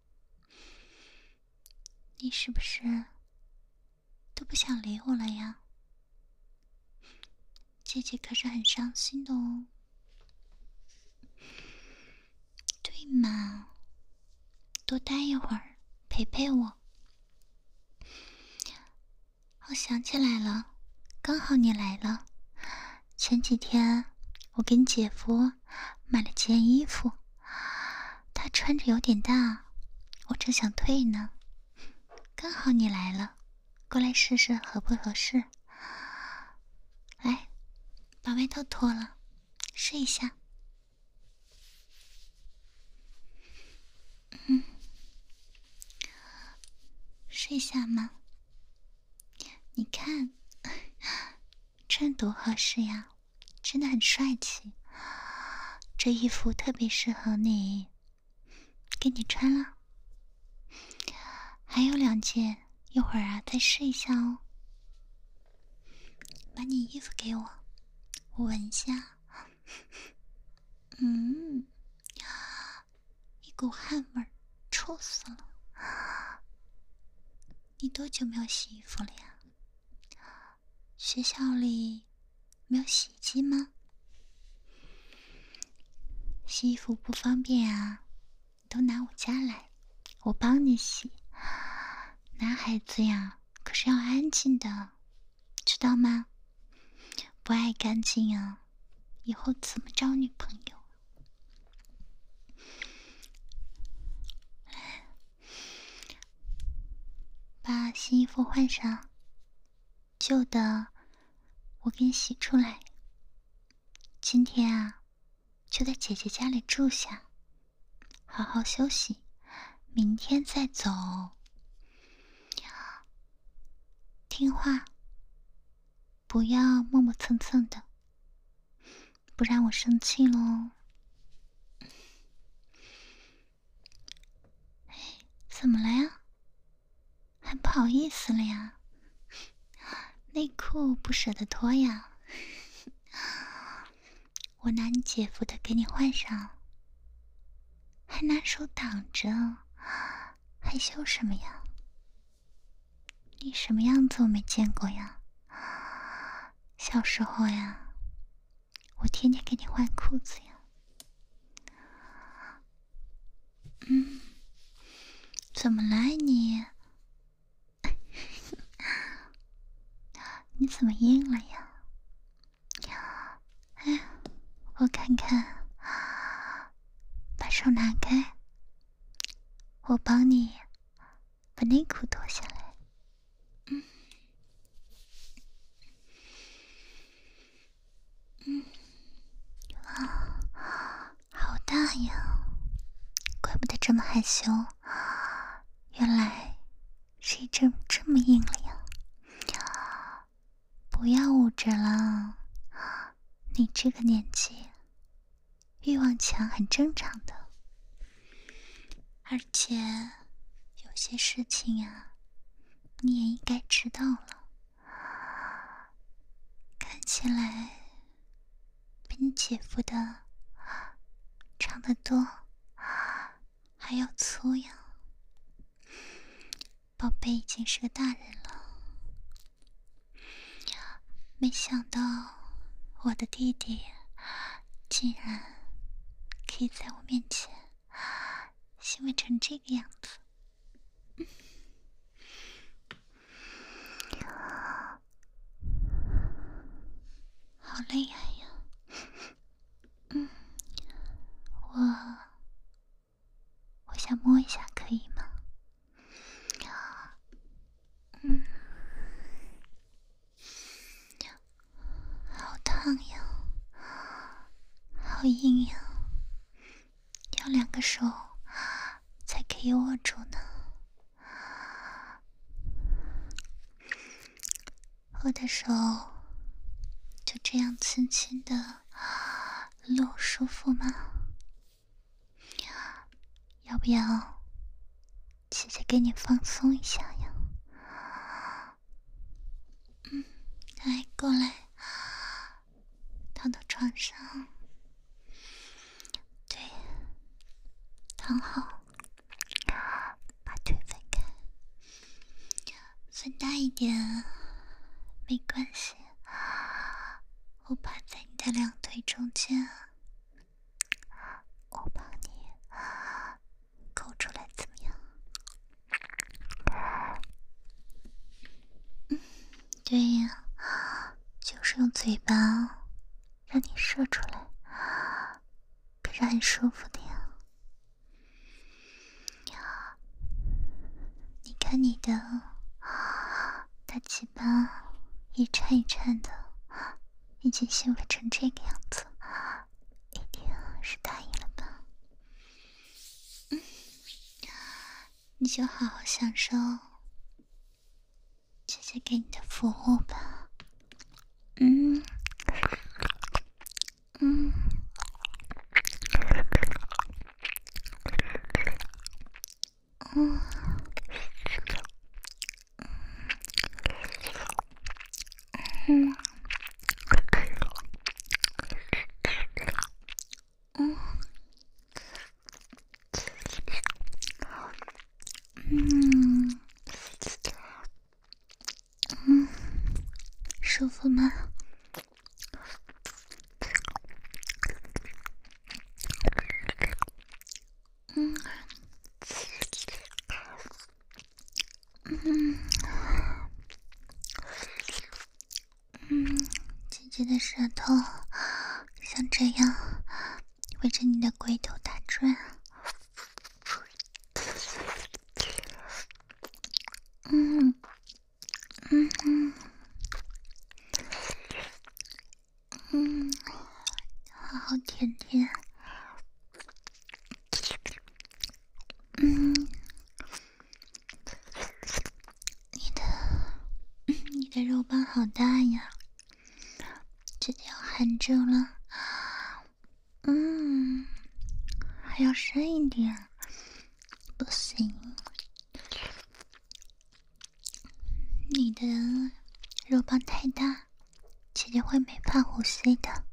你是不是都不想理我了呀？姐姐可是很伤心的哦，对嘛？多待一会儿，陪陪我。我想起来了，刚好你来了。前几天我给姐夫买了件衣服，他穿着有点大，我正想退呢。刚好你来了，过来试试合不合适。来。把外套脱了，试一下。嗯，试一下吗？你看，穿多合适呀，真的很帅气。这衣服特别适合你，给你穿了。还有两件，一会儿啊再试一下哦。把你衣服给我。闻一下，嗯，一股汗味儿，臭死了！你多久没有洗衣服了呀？学校里没有洗衣机吗？洗衣服不方便啊，都拿我家来，我帮你洗。男孩子呀，可是要安静的，知道吗？不爱干净啊，以后怎么找女朋友？把新衣服换上，旧的我给你洗出来。今天啊，就在姐姐家里住下，好好休息，明天再走。听话。不要磨磨蹭蹭的，不然我生气喽。怎么了呀？还不好意思了呀？内裤不舍得脱呀？我拿你姐夫的给你换上，还拿手挡着，害羞什么呀？你什么样子我没见过呀？小时候呀我天天给你换裤子呀。嗯怎么了你？你怎么硬了呀？哎呀我看看把手拿开我帮你把内裤脱下就好好享受姐姐给你的服务好甜甜。嗯你的你的肉棒好大呀姐姐要含住了。嗯还要深一点不行。你的肉棒太大姐姐会没法呼吸的。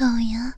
どうや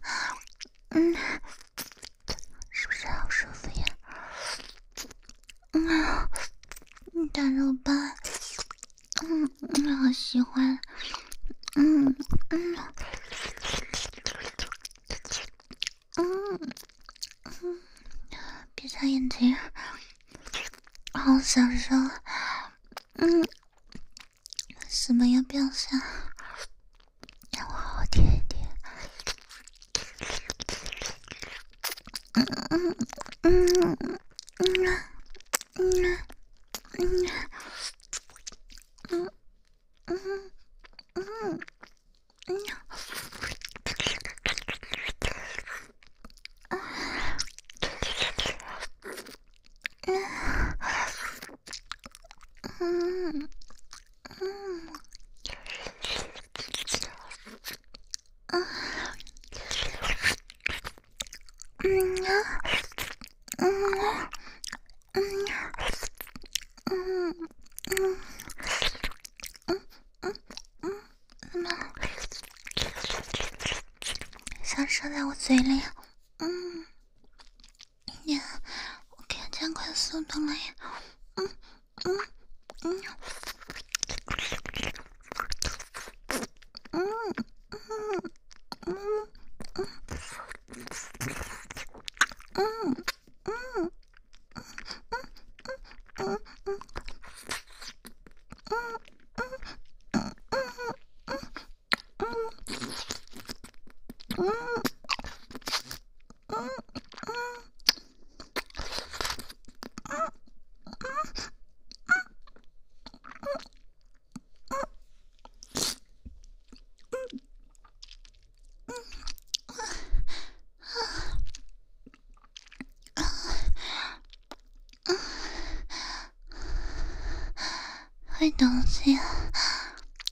东西，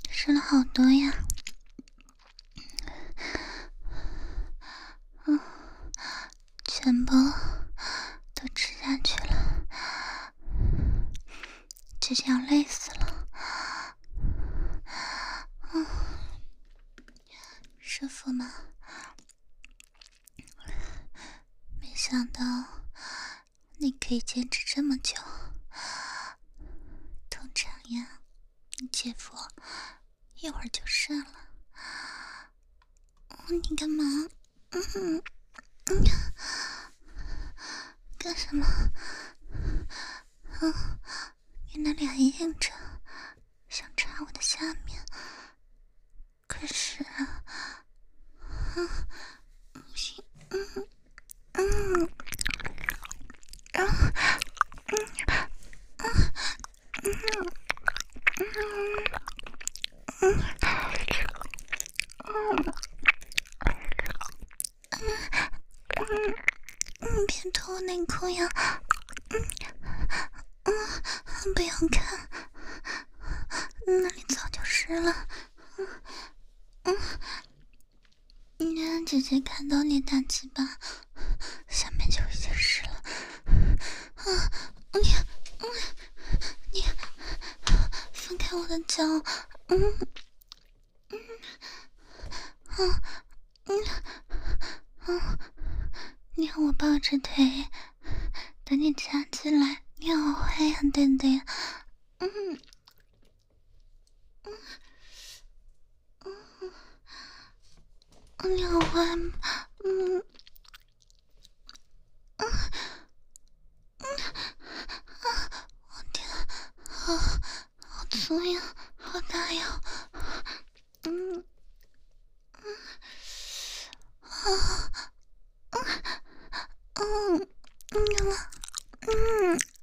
吃了好多呀。好黑啊，点点。嗯，嗯，嗯，你好坏嗯，嗯，嗯，啊！我天，好，好粗呀，好大呀，嗯，嗯，啊，嗯，嗯，嗯。嗯嗯嗯嗯嗯嗯嗯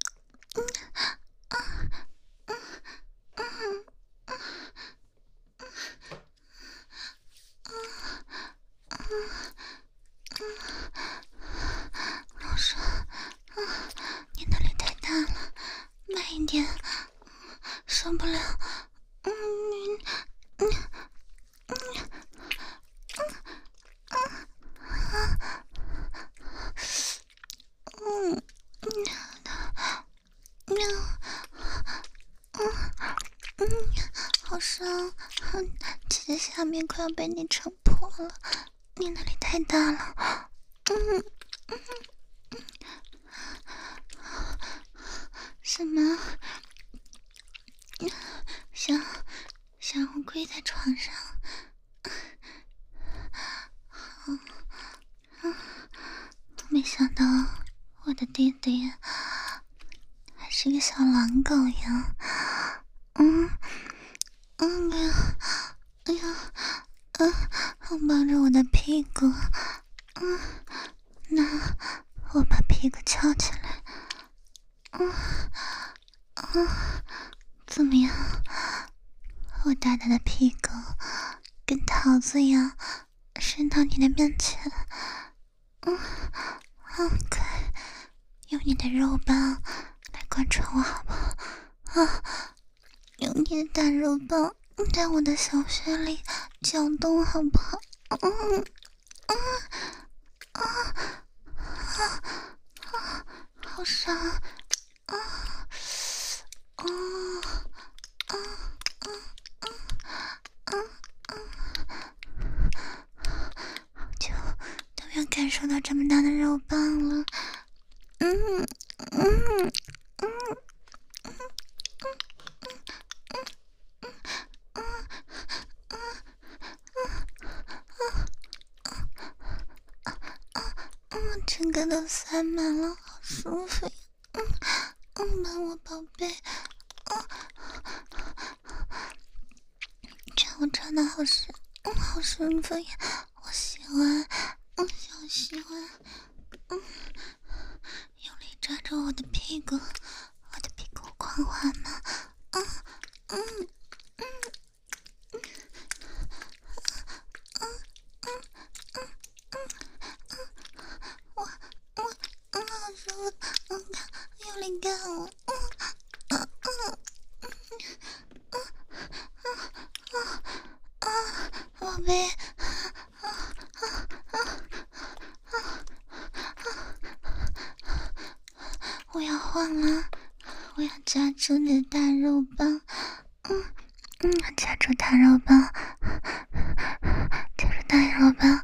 你那里太大了，慢一点，受不了。嗯嗯嗯。嗯嗯嗯嗯嗯，好伤！姐姐下面快要被你撑破了，你那里太大了。嗯嗯怎，么？想想我跪在床上？嗯嗯，没想到。我的弟弟还是个小狼狗呀！嗯嗯，哎呀哎呀，嗯，抱着我的屁股，嗯，那我把屁股翘起来，嗯嗯，怎么样？我大大的屁股跟桃子一样伸到你的面前，嗯，好快。用你的肉棒来贯穿我好不好？啊！用你的大肉棒在我的小穴里搅动好不好？嗯嗯啊啊啊！好爽！啊啊啊啊啊啊！好久都没有感受到这么大的肉棒了。嗯嗯嗯嗯嗯嗯嗯嗯嗯嗯嗯，整个都塞满了，好舒服呀！嗯嗯，吻我宝贝，嗯，这我真的好舒，嗯，好舒服呀！我喜欢，嗯好喜欢，嗯。用力抓住我的屁股，我的屁股光滑吗？嗯嗯嗯我，嗯，有灵感我，嗯，嗯，嗯，嗯，嗯，啊，宝贝，啊，啊，啊，啊，啊，我要换了，我要夹住你的大肉棒，嗯，嗯，夹住大肉棒，夹住大肉棒，啊。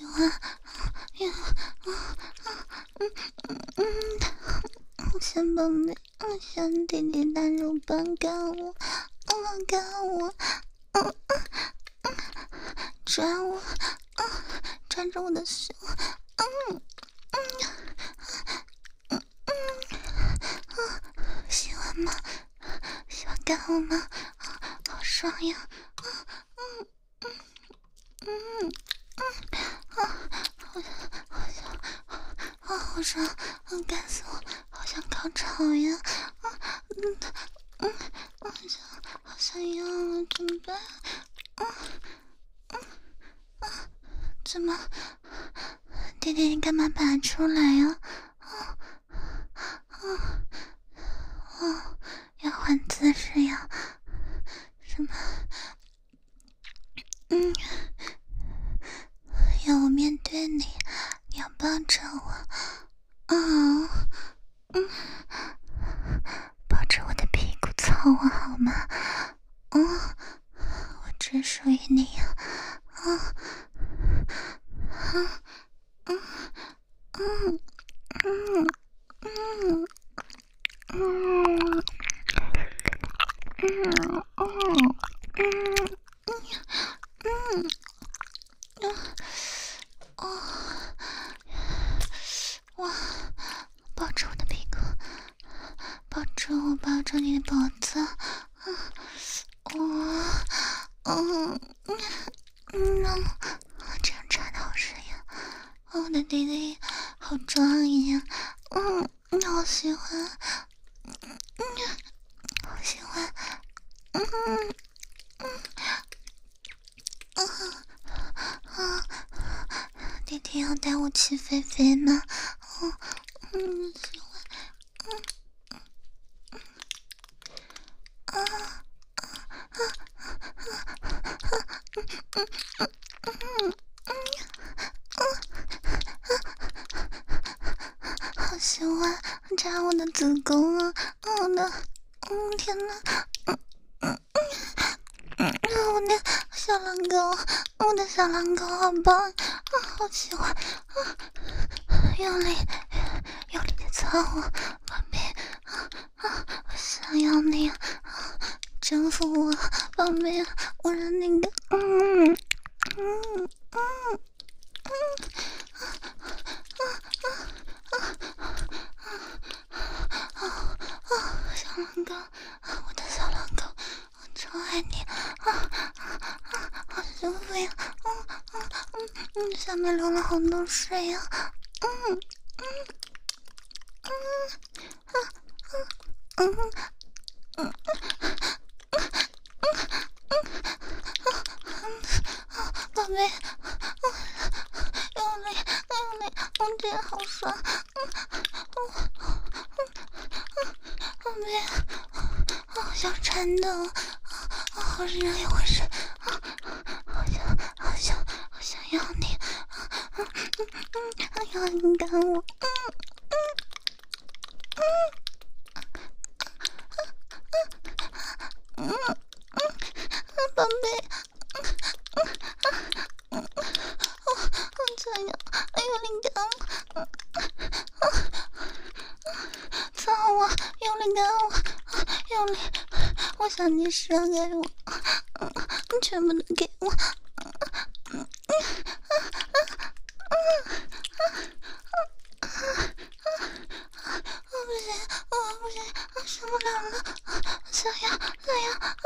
喜欢。喜欢伤害我，全部都给我。我不行，我不行，受不了了，小杨，小杨。啊